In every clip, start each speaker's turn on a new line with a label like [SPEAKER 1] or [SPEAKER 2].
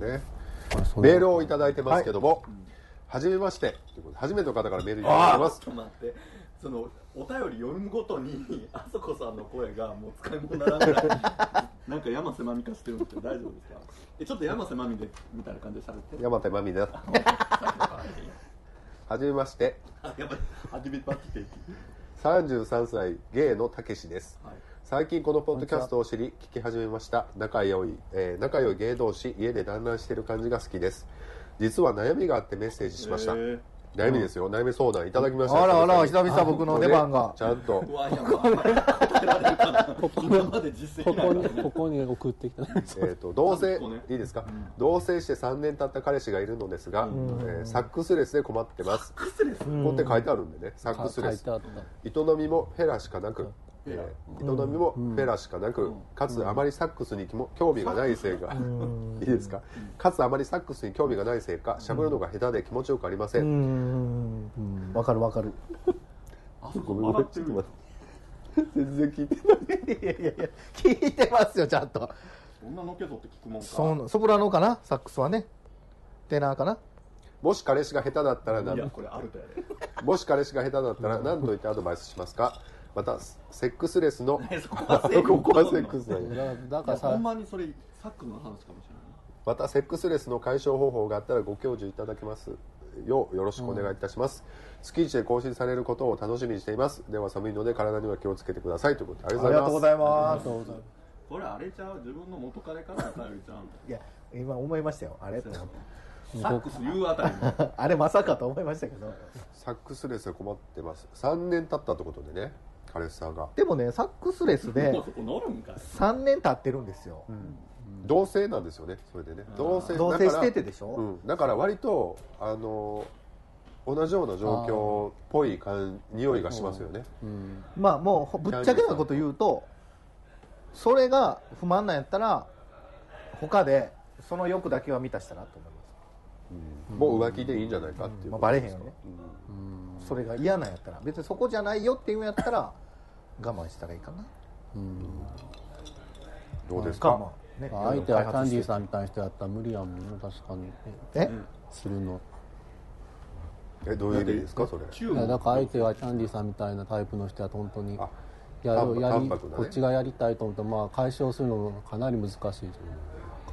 [SPEAKER 1] でねメールをいただいてますけども、はじめまして。初めての方からメールいただいてます。
[SPEAKER 2] ちょっと待って。そのお便り読むごとにあそこさんの声がもう使い物にならない。なんか山瀬まみかしてるんですけど大丈夫ですか？えちょっと山瀬まみでみたいな感じで喋って。
[SPEAKER 1] 山手真美ですはじめまして。
[SPEAKER 2] あやばい初めてパッて。
[SPEAKER 1] 33歳ゲイのたけしです。
[SPEAKER 2] はい
[SPEAKER 1] 最近このポッドキャストを知り聞き始めました。仲良い、えー仲良い芸同士家で団らんしている感じが好きです。実は悩みがあってメッセージしました、
[SPEAKER 2] へー。
[SPEAKER 1] 悩みですよ、悩み相談いただきました。
[SPEAKER 3] あらあら久々僕の出番が。
[SPEAKER 1] ちゃんと。
[SPEAKER 4] ここにここに送ってきた
[SPEAKER 1] えー、と同棲いいですか、同棲して3年経った彼氏がいるのですが、えーサックスレスで困ってますここって書いてあるんでねサックスレス営みもフェラしかなく、えー営みもフェラしかなく、かつあまりサックスにも興味がないせいか、いいですか？かつあまりサックスに興味がないせいかしゃぶるのが下手で気持ちよくありませ、
[SPEAKER 3] うん。ん。わかるわかる。
[SPEAKER 2] あそこ
[SPEAKER 1] ごめんごめんちょっと待って。全然聞いてない。
[SPEAKER 3] いやいやいや聞いてますよちゃんと。
[SPEAKER 2] そんなのけぞって聞くもんか。
[SPEAKER 3] そのソプラノかな？サックスはね。テナーかな？
[SPEAKER 1] もし彼氏が下手だったら何
[SPEAKER 2] いやこれあるとやで。
[SPEAKER 1] もし彼氏が下手だったら何と言ってアドバイスしますか？またセックスレスの
[SPEAKER 2] そこはセックス
[SPEAKER 1] ここはセックスだよ
[SPEAKER 4] だだからさ
[SPEAKER 2] ほんまにそれサックの話かもしれな。い
[SPEAKER 1] またセックスレスの解消方法があったらご教授いただけますよ。うよろしくお願いいたします、月一で更新されることを楽しみにしています。では寒いので体には気をつけてくださいということであり
[SPEAKER 3] あ
[SPEAKER 1] がとうござい
[SPEAKER 3] りがとうご
[SPEAKER 1] ます
[SPEAKER 3] ざいます。
[SPEAKER 2] これあれちゃう？自分の元彼からの頼りちゃう
[SPEAKER 3] いや今思いましたよ。あれ
[SPEAKER 2] サックス言うあたりの
[SPEAKER 3] あれまさかと思いましたけど。
[SPEAKER 1] サックスレスで困ってます。3年経ったってことでね彼氏さんが。
[SPEAKER 3] でもねサックスレスで
[SPEAKER 2] もうそこ乗るんかい。
[SPEAKER 3] 3年経ってるんですよ。
[SPEAKER 1] 同棲なんですよねそれでね。同棲
[SPEAKER 3] 同棲しててでしょ？
[SPEAKER 1] うん、だから割とあの同じような状況っぽい感匂いがしますよね、
[SPEAKER 4] うん。
[SPEAKER 3] まあもうぶっちゃけなこと言うとそれが不満なんやったら他でその欲だけは満たしたなと思います。
[SPEAKER 1] もう浮気でいいんじゃないかっていう
[SPEAKER 3] まあバレへんよね。
[SPEAKER 1] うん
[SPEAKER 3] それが嫌なんやったら別にそこじゃないよっていうんやったら我慢したらいいかな。
[SPEAKER 1] どうですか、
[SPEAKER 3] かまあね。
[SPEAKER 4] 相手はキャンディー
[SPEAKER 3] ん
[SPEAKER 4] さんみたいな人やったら無理やもんね確かに
[SPEAKER 3] え？
[SPEAKER 4] するの。
[SPEAKER 1] えどういう意味ですか？それ。
[SPEAKER 2] 中
[SPEAKER 4] いやだから相手はキャンディーさんみたいなタイプの人は本当に
[SPEAKER 1] あ
[SPEAKER 4] やるやり、
[SPEAKER 1] ね
[SPEAKER 4] こっちがやりたいと思ってまあ解消するのもかなり難しい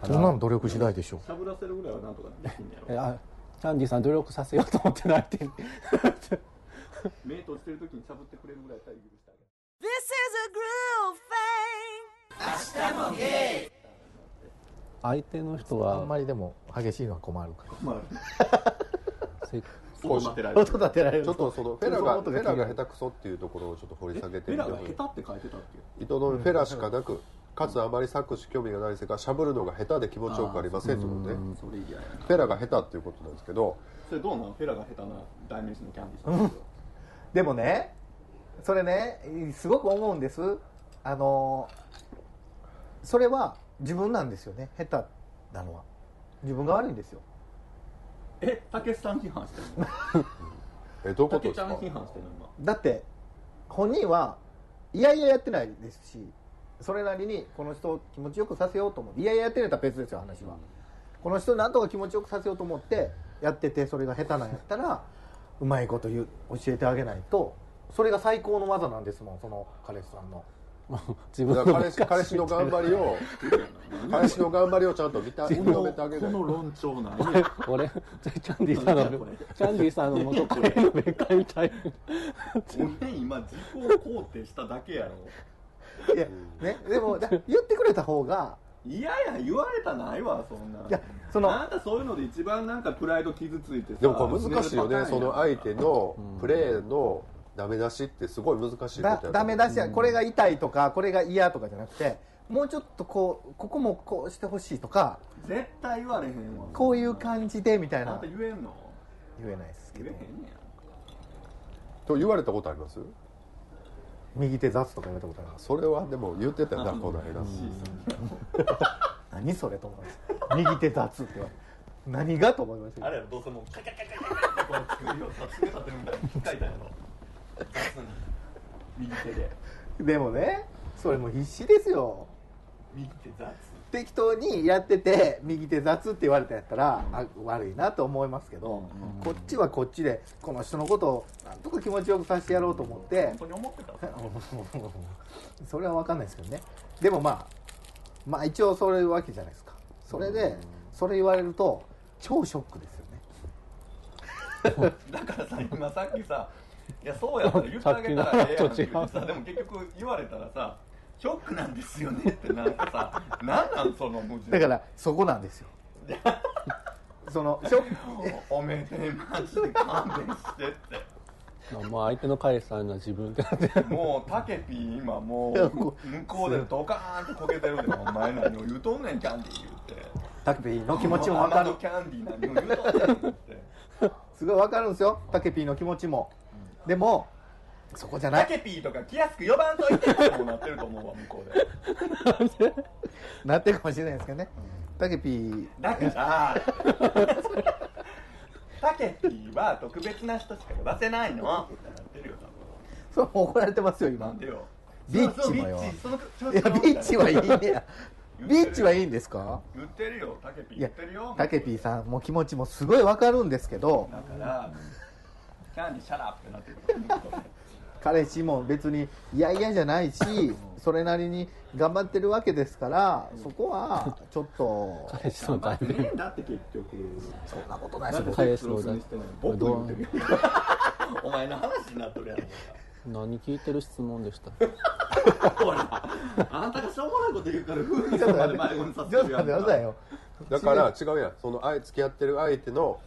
[SPEAKER 3] そんなの努力次第でしょ
[SPEAKER 2] しゃぶらせるぐらいはなんとかできんねやろ
[SPEAKER 4] えあキャンディーさん努力させようと思ってないって
[SPEAKER 2] 目閉じてる。時にしゃぶってくれるぐらいやったら許してあげる
[SPEAKER 5] This is a groove thing.
[SPEAKER 4] 相手の人
[SPEAKER 3] あん
[SPEAKER 4] は
[SPEAKER 3] まりでも激しいのは困るか
[SPEAKER 2] ま
[SPEAKER 4] せ
[SPEAKER 2] あ音立てら
[SPEAKER 3] ら
[SPEAKER 2] れる。
[SPEAKER 3] 音立てられる。
[SPEAKER 1] ちょっとそのフェラがフェラが下手くそっていうところをちょっと掘り下げて
[SPEAKER 2] フェラが下手って書いてたっけ？
[SPEAKER 1] 糸のフェラしかなくかつあまりサックス興味がないせいかしゃぶるのが下手で気持ちよくありませんということで。
[SPEAKER 2] それ嫌やな。
[SPEAKER 1] フェラが下手っていうことなんですけど。
[SPEAKER 2] それどうなのフェラが下手な代名詞のキャンディーさんで
[SPEAKER 3] もねそれねすごく思うんです。あのそれは自分なんですよね下手なのは。自分が悪いんですよ。
[SPEAKER 2] えたけしさん批判してるの？
[SPEAKER 1] えどういうことですか？
[SPEAKER 2] ゃん批判してるの今？
[SPEAKER 3] だって本人はいやいややってないですしそれなりにこの人を気持ちよくさせようと思っていやいややってるんやったら別ですよ話は、この人をなんとか気持ちよくさせようと思ってやっててそれが下手なんやったらうまいこと言う教えてあげないとそれが最高の技なんですもんその彼氏さんの。
[SPEAKER 4] 自分
[SPEAKER 1] 彼氏彼氏の頑張りを彼氏の頑張りをちゃんと見た
[SPEAKER 2] こ
[SPEAKER 1] 認め
[SPEAKER 2] の
[SPEAKER 1] てあげない
[SPEAKER 2] この論調なんや。
[SPEAKER 4] 俺キャンディーさんのキャンディーさんの元カレの別会みたい
[SPEAKER 2] 俺今自己肯定しただけやろ
[SPEAKER 3] いやねでもだ言ってくれた方が
[SPEAKER 2] いやいや言われたないわそんな。い
[SPEAKER 3] やその
[SPEAKER 2] あなたそういうので一番なんかプライド傷ついてさ
[SPEAKER 1] でもこれ難しいよねその相手の
[SPEAKER 4] うん。
[SPEAKER 1] プレーのダメ出しってすごい難しいことや
[SPEAKER 3] だ
[SPEAKER 1] と
[SPEAKER 3] ダメ出しやこれが痛いとかこれが嫌とかじゃなくてもうちょっとこうここもこうしてほしいとか
[SPEAKER 2] 絶対言われへんわ。
[SPEAKER 3] こういう感じでみたい
[SPEAKER 2] あな
[SPEAKER 3] な
[SPEAKER 2] た言えんの？
[SPEAKER 3] 言えないですけど。
[SPEAKER 2] 言えへんね
[SPEAKER 1] と言われたことあります？
[SPEAKER 3] 右手雑とか言われたことあります？
[SPEAKER 1] それはでも言ってたよな
[SPEAKER 2] や
[SPEAKER 1] この間。
[SPEAKER 3] 何それと思います。右手雑って言われて。何がと思いました？
[SPEAKER 2] あれどうせもうカカカカカカてるみたいに書いたやろ雑に右手で
[SPEAKER 3] でもねそれも必死ですよ
[SPEAKER 2] 右手雑
[SPEAKER 3] 適当にやってて右手雑って言われたんやったら、あ悪いなと思いますけど、こっちはこっちでこの人のことをなんとか気持ちよくさせてやろうと思って
[SPEAKER 2] 本当に思ってた。
[SPEAKER 3] それは分かんないですけどね。でもまあまあ一応そういうわけじゃないですか。それでそれ言われると超ショックですよね。
[SPEAKER 2] だからさ今さっきさいやそうやったら言ってあげたらええやんって言ってさでも結局言われたらさショックなんですよねってなんかさ なんなんその矛盾。
[SPEAKER 3] だからそこなんですよ。そのショック。
[SPEAKER 2] おめでマジで勘弁してって。
[SPEAKER 4] まあ相手の彼氏さんが自分でなって
[SPEAKER 2] もうタケピー今もう向こうでドカーンってこけてるでお前何を言うとんねんキャンディー言って。
[SPEAKER 3] タケピーの気持ちも分かる。
[SPEAKER 2] キャンディー何を言うとんねん言って。
[SPEAKER 3] すごい分かるんですよ。タケピーの気持ちも。でもそこじゃない？
[SPEAKER 2] タケピーとかく呼ばんといてってこうなってると思うわ向こうで。
[SPEAKER 3] なってるかもしれないですけどね。タケピー。
[SPEAKER 2] だから。タケピーは特別な人しか呼ばせないの。ってなってるよ
[SPEAKER 3] それ怒られてますよ
[SPEAKER 2] 多分な
[SPEAKER 3] 今
[SPEAKER 2] んでよ。
[SPEAKER 3] ビッチもよ。
[SPEAKER 2] そうそうビッチその調子
[SPEAKER 3] いやビッチはいいね。やビッチはいいんですか？
[SPEAKER 2] 言ってるよ。タケピー
[SPEAKER 3] いや
[SPEAKER 2] 言ってるよ。
[SPEAKER 3] タケピーさんも気持ちもすごい分かるんですけど。
[SPEAKER 2] だからキャンディーシャラってなってる
[SPEAKER 3] 彼氏も別に嫌々じゃないしそれなりに頑張ってるわけですからそこはちょっと
[SPEAKER 4] 彼氏の代理
[SPEAKER 2] ねえんだって結局。
[SPEAKER 3] そんなことないですよ。
[SPEAKER 2] なんでセックスロスにしてない僕言ってるよお前の話になっとるやろ
[SPEAKER 4] 何聞いてる質問でした？
[SPEAKER 2] ほらあなたがしょうもないこと言うから夫婦
[SPEAKER 3] ださいよ。
[SPEAKER 1] だから違うやん。そのあい付き合ってる相手の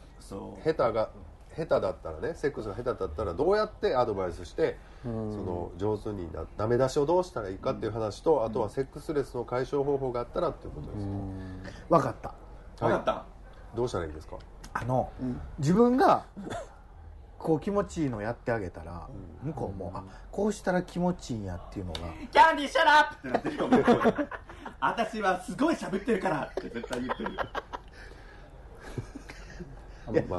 [SPEAKER 1] 下手が下手だったらねセックスが下手だったらどうやってアドバイスしてその上手になダメ出しをどうしたらいいかっていう話とあとはセックスレスの解消方法があったらっていうことですよ
[SPEAKER 3] 分かった。
[SPEAKER 2] 分かった。
[SPEAKER 1] どうしたらいいんですか？
[SPEAKER 3] あの、自分がこう気持ちいいのやってあげたら、向こうもあこうしたら気持ちいいんやっていうのが
[SPEAKER 2] キャンディーシャラップってなってるよ向こうで私はすごい喋ってるから。って絶対言ってるよ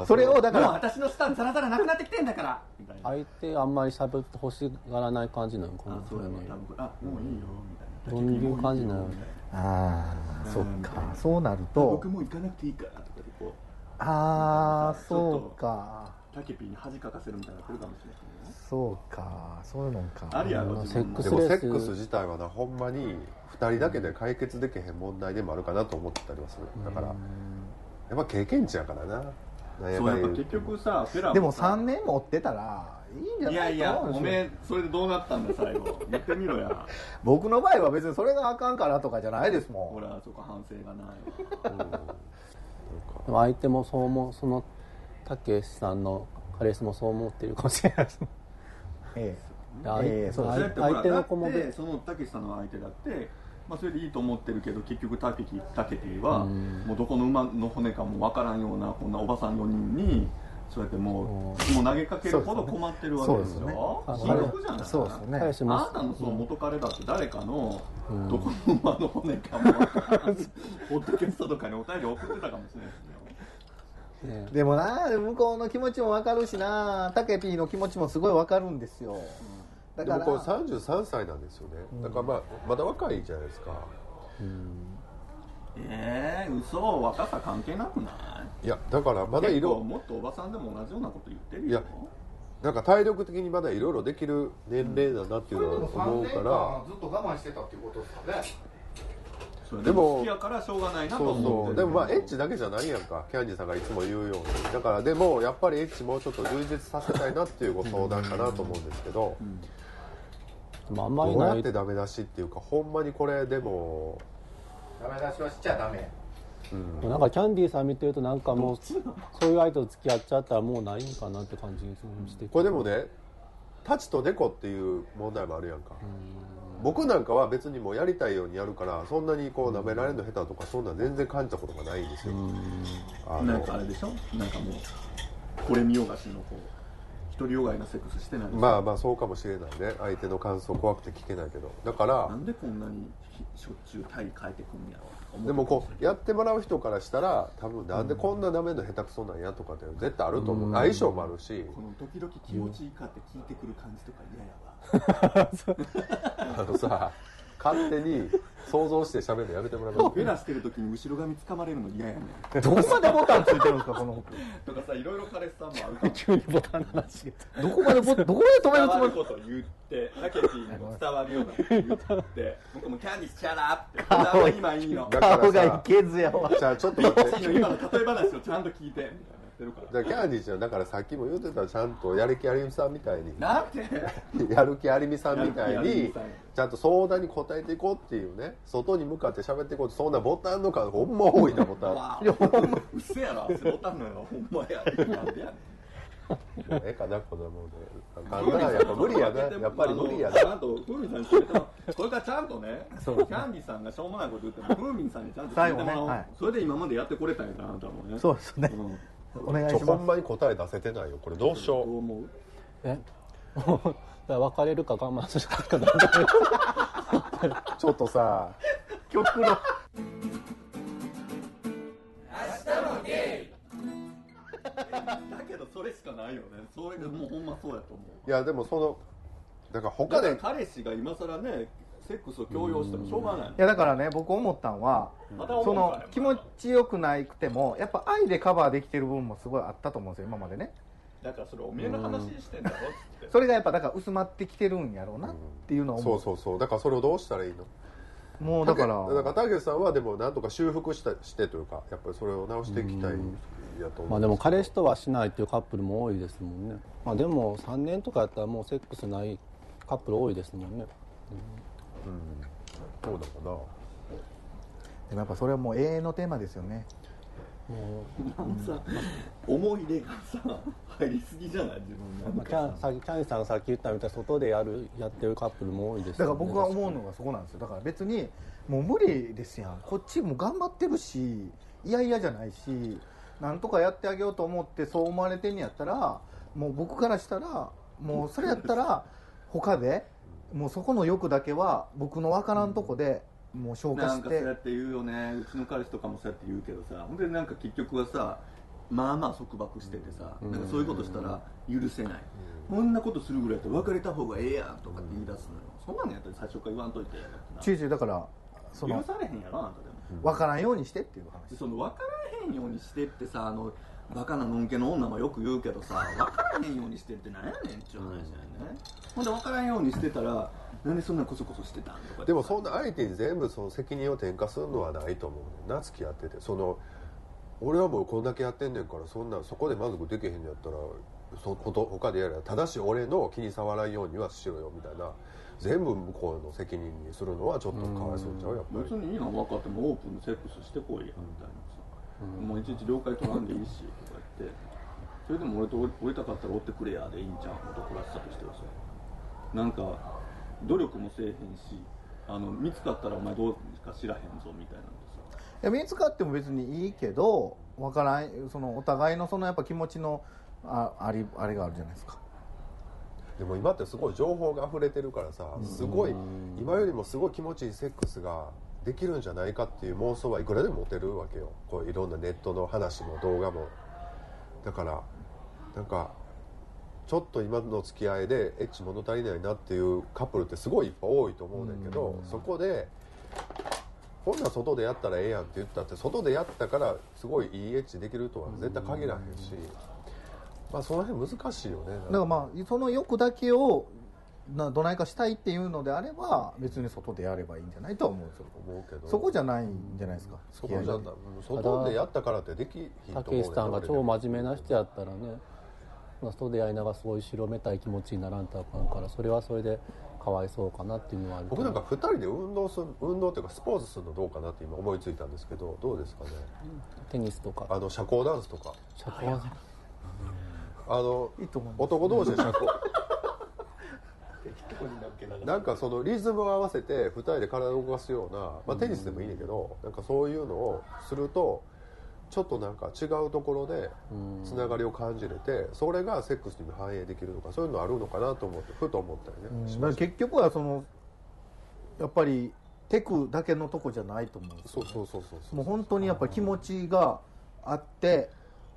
[SPEAKER 3] それをだか
[SPEAKER 2] もう
[SPEAKER 3] ら
[SPEAKER 2] 私のスタンザラザラなくなってきてんだから。
[SPEAKER 4] 相手あんまり喋ってほしがらない感じなのかな。
[SPEAKER 2] あそうやわ多分あもういいよみたいな。
[SPEAKER 4] どういう感じなの。
[SPEAKER 3] ああそっか。そうなると。
[SPEAKER 2] 僕もう行かなくていいからとかでこう。
[SPEAKER 3] ああそうか。
[SPEAKER 2] タケピーに恥かかせるみたいになってるかもしれない
[SPEAKER 3] そうか。そういうのか。
[SPEAKER 2] ありやろ
[SPEAKER 4] セックス
[SPEAKER 1] でもセックス自体はなほんまに2人だけで解決できへん問題でもあるかなと思ってたりはする。だからやっぱ経験値やからな
[SPEAKER 2] そう
[SPEAKER 1] や
[SPEAKER 2] やっぱ結局さフェラ
[SPEAKER 3] でも
[SPEAKER 2] さ。
[SPEAKER 3] 3年持ってたらいいんじゃない
[SPEAKER 2] いやいやおめえそれでどうなったんだ最後。言ってみろや。
[SPEAKER 3] 僕の場合は別にそれがあかんからとかじゃないですもん。
[SPEAKER 2] ほらそこ反省がないわ。
[SPEAKER 4] でも相手もそう思うそのたけしさんの彼氏もそう思ってるかもしれないです
[SPEAKER 3] え
[SPEAKER 4] で相
[SPEAKER 3] ええそうです
[SPEAKER 2] それってほら
[SPEAKER 4] 相手の子も
[SPEAKER 2] そのたけしさんの相手だってまあそれでいいと思ってるけど結局たけきたけては
[SPEAKER 4] うん。
[SPEAKER 2] もうどこの馬の骨かもわからんようなこんなおばさん4人にそうやってもうもう投げかけるほど困ってるわけですよ。
[SPEAKER 3] そう
[SPEAKER 4] ですよね。
[SPEAKER 2] 深刻じゃない
[SPEAKER 3] そうですよね。
[SPEAKER 2] あなたのその元彼だって誰かの
[SPEAKER 4] うん。
[SPEAKER 2] どこの馬の骨かもわからん。ポッドキャストとかにお便り送ってたかもしれないですよ。
[SPEAKER 4] ね
[SPEAKER 3] でもな向こうの気持ちも分かるしなタケピーの気持ちもすごい分かるんですよだから
[SPEAKER 1] でもこれ33歳なんですよね。だからまあまだ若いじゃないですか。
[SPEAKER 2] ええ嘘。若さ関係なくない？
[SPEAKER 1] いやだからまだ色。
[SPEAKER 2] もっとおばさんでも同じようなこと言ってるよ。
[SPEAKER 1] いやなんか体力的にまだいろいろできる年齢だなっていうのは思うから。
[SPEAKER 3] ずっと我慢してたっていうことですかね。
[SPEAKER 2] それ
[SPEAKER 1] でも
[SPEAKER 2] 好きやからしょうがないなと思ってる。
[SPEAKER 1] そうでもまあエッチだけじゃないやんか。キャンディーさんがいつも言うように。だからでもやっぱりエッチもうちょっと充実させたいなっていうご相談かなと思うんですけど。
[SPEAKER 4] でもあんまり
[SPEAKER 1] どうやってダメ出しっていうかほんまにこれでも
[SPEAKER 3] ダメ出しはしちゃダメ。
[SPEAKER 1] うん。
[SPEAKER 4] なんかキャンディーさん見てるとなんかもうそういう相手と付き合っちゃったらもうないんかなって感じして。
[SPEAKER 1] これでもねタチとデコっていう問題もあるやんか。僕なんかは別にもうやりたいようにやるからそんなにこう舐められるの下手とかそんなん全然感じたことがないんですよ。あ
[SPEAKER 2] なん
[SPEAKER 1] の
[SPEAKER 2] かあれでしょ？なんかもうこれ見よがしのこう独りよがいなセックスしてない
[SPEAKER 1] まあまあそうかもしれないね。相手の感想怖くて聞けないけど。だから
[SPEAKER 2] なんでこんなにしょっちゅう体変えてくんやろう
[SPEAKER 1] でもこうやってもらう人からしたら多分なんでこんなダメの下手くそなんやとかって絶対あると思う。相性もあるし。
[SPEAKER 2] この時々気持ちいいかって聞いてくる感じとか嫌やわ。
[SPEAKER 1] あのさ勝手に想像して喋るのやめてもらえます
[SPEAKER 2] フェラしてる時に後ろ髪掴まれるの嫌やねん。
[SPEAKER 3] どこまでボタンついてるんですかこの服
[SPEAKER 2] とかさいろいろ彼氏さんもある
[SPEAKER 4] 急にボタンの話
[SPEAKER 3] どこまでボ どこまで止めるつもり
[SPEAKER 2] 伝わること言ってタケティにも伝わるような。こと言って僕もキャンディーシャラーって。これは今いいの
[SPEAKER 3] 顔がい
[SPEAKER 1] さ
[SPEAKER 3] けずやわ。
[SPEAKER 1] じゃあちょっと待って。
[SPEAKER 2] 今の例え話をちゃんと聞いて。みたいなやってるから。
[SPEAKER 1] じゃあキャンディーちゃんだからさっきも言ってたちゃんと やる気ありみさんみたいに。
[SPEAKER 2] なんて？
[SPEAKER 1] やる気ありみさんみたいにちゃんと相談に答えていこうっていうね。外に向かって喋っていこうってそんなボタンの数ほんま多いなボタン。も
[SPEAKER 2] わあほんまうっせやろ。ボタンのよほんまや。なんでやねん。
[SPEAKER 1] うええかなこんなもんで。あんたらやっぱ無理やな。やっぱり無理やな。
[SPEAKER 2] ちゃんとふうみんさんに決めてもこれからちゃんとねキャンディーさんがしょうもないこと言ってもふうみんさんにちゃんと決めてもらおう、
[SPEAKER 3] ねはい。
[SPEAKER 2] それで今までやってこれたんやからあなたもね。
[SPEAKER 3] そうですね。
[SPEAKER 2] うん
[SPEAKER 3] お願い
[SPEAKER 1] ちょほ
[SPEAKER 3] します
[SPEAKER 1] んまに答え出せてないよ。これどうしよ
[SPEAKER 2] どう思う？
[SPEAKER 4] え？だから別れるか我慢するかしか。な
[SPEAKER 1] ちょっとさ
[SPEAKER 3] 極論
[SPEAKER 2] だけどそれしかないよね。それがもうほんまそうやと思う。
[SPEAKER 1] いやでもそのだから
[SPEAKER 2] だ
[SPEAKER 1] 他で
[SPEAKER 2] 彼氏が今更ねセックスを強要してもしょうがない。
[SPEAKER 3] いやだからね僕思ったんはそうの気持ちよくないくてもやっぱ愛でカバーできてる部分もすごいあったと思うんですよ今までね。
[SPEAKER 2] だからそれおめえの話してんだろっつって。
[SPEAKER 3] それがやっぱだから薄まってきてるんやろうなっていうのを思う。
[SPEAKER 1] そうそうそう。だからそれをどうしたらいいの？
[SPEAKER 3] もうだから
[SPEAKER 1] だからたけしさんはでもなんとか修復したしてというかやっぱりそれを直していきたいやと思う
[SPEAKER 4] まあでも彼氏とはしないっていうカップルも多いですもんねまあでも3年とかやったらもうセックスないカップル多いですもんね
[SPEAKER 1] そうだかな？
[SPEAKER 3] でもやっぱそれはもう永遠のテーマですよね。
[SPEAKER 2] なんさ思い出がさ入りすぎじゃない？自分
[SPEAKER 4] まあ、キャンささんがさっき言ったみたいに外でやるやってるカップルも多いですね
[SPEAKER 3] から僕が思うのがそこなんですよだから別にもう無理ですやんこっちも頑張ってるしいやいやじゃないしなんとかやってあげようと思ってそう思われてんやったらもう僕からしたらもうそれやったら他でもうそこの欲だけは僕の分からんとこでもう消化
[SPEAKER 2] なんかそう
[SPEAKER 3] して
[SPEAKER 2] やって言うよね。うちの彼氏とかもそうやって言うけどさ。ほんでなんか結局はさまあまあ束縛しててさ、なんかそういうことしたら許せない、こんなことするぐらいやったら別れた方がええやんとかって言い出すのよ、そんなんやったら最初から言わんといて
[SPEAKER 3] チューチューだからその
[SPEAKER 2] 許されへんやろあんたでも、
[SPEAKER 3] 分からんようにしてっていう話。
[SPEAKER 2] でその分からへんようにしてってさあのバカなのんけの女もよく言うけどさ分からへんようにしてってなんやねんっちゅう話だよね、ほんで分からんようにしてたらなんでそんなこそこそしてたんとか
[SPEAKER 1] でもそんな相手に全部その責任を転嫁するのはないと思うねんな付き合ってて。その俺はもうこんだけやってんねんからそんなそこで満足できへんのやったらそこと他でやれただし俺の気に障らんようにはしろよみたいな。全部向こうの責任にするのはちょっとかわいそうちゃうやっぱり。
[SPEAKER 2] 別にいいの分かってもオープンでセックスしてこいやみたいな。さ、もういちいち了解取らんでいいしとか言って。それでも俺と降りたかったら追ってくれやでいいんちゃう男らしさとしてはさなんか努力もせえへんしあの見つかったらお前どうか？知らへんぞみたいなんでさ。
[SPEAKER 3] いや見つかっても別にいいけどわからん。そのお互いのそのやっぱ気持ちのあありあれがあるじゃないですか。
[SPEAKER 1] でも今ってすごい情報が溢れてるからさすごい今よりもすごい気持ちいいセックスができるんじゃないかっていう妄想はいくらでも持てるわけよ。こういろんなネットの話も動画も。だからなんかちょっと今の付き合いでエッチ物足りないなっていうカップルってすごいいっぱい多いと思うねんだけどそこでほんなら外でやったらええやんって言ったって外でやったからすごいいいエッチできるとは絶対限らへんし、まあその辺難しいよね。
[SPEAKER 3] だからまあその欲だけをなどないかしたいっていうのであれば別に外でやればいいんじゃないとは思うんですよ。
[SPEAKER 1] 思うけど
[SPEAKER 3] そこじゃないんじゃないですか。
[SPEAKER 1] そこじゃ外でやったからってできひん
[SPEAKER 4] たけしさんが超真面目な人やったらね、まあ、外でやりながらすごい白めたい気持ちにならんとあかんからそれはそれでかわいそうかなっていうのはある
[SPEAKER 1] 僕なんか2人で運動する運動っていうかスポーツするのどうかなって今思いついたんですけどどうですかね？
[SPEAKER 4] テニスとか。
[SPEAKER 1] あの社交ダンスとか。
[SPEAKER 4] 社交は
[SPEAKER 1] あの
[SPEAKER 3] いいと思います。
[SPEAKER 1] 男同士で社交なんかそのリズムを合わせて2人で体を動かすような、まあ、テニスでもいいねんだけどなんかそういうのをするとちょっとなんか違うところでつながりを感じれてそれがセックスにも反映できるとかそういうのあるのかなと思ってふと思ったりね、
[SPEAKER 3] うん。結局はそのやっぱりテクだけのとこじゃないと思うんですよ
[SPEAKER 1] そうそうそうそうそう
[SPEAKER 3] もう本当にやっぱり気持ちがあって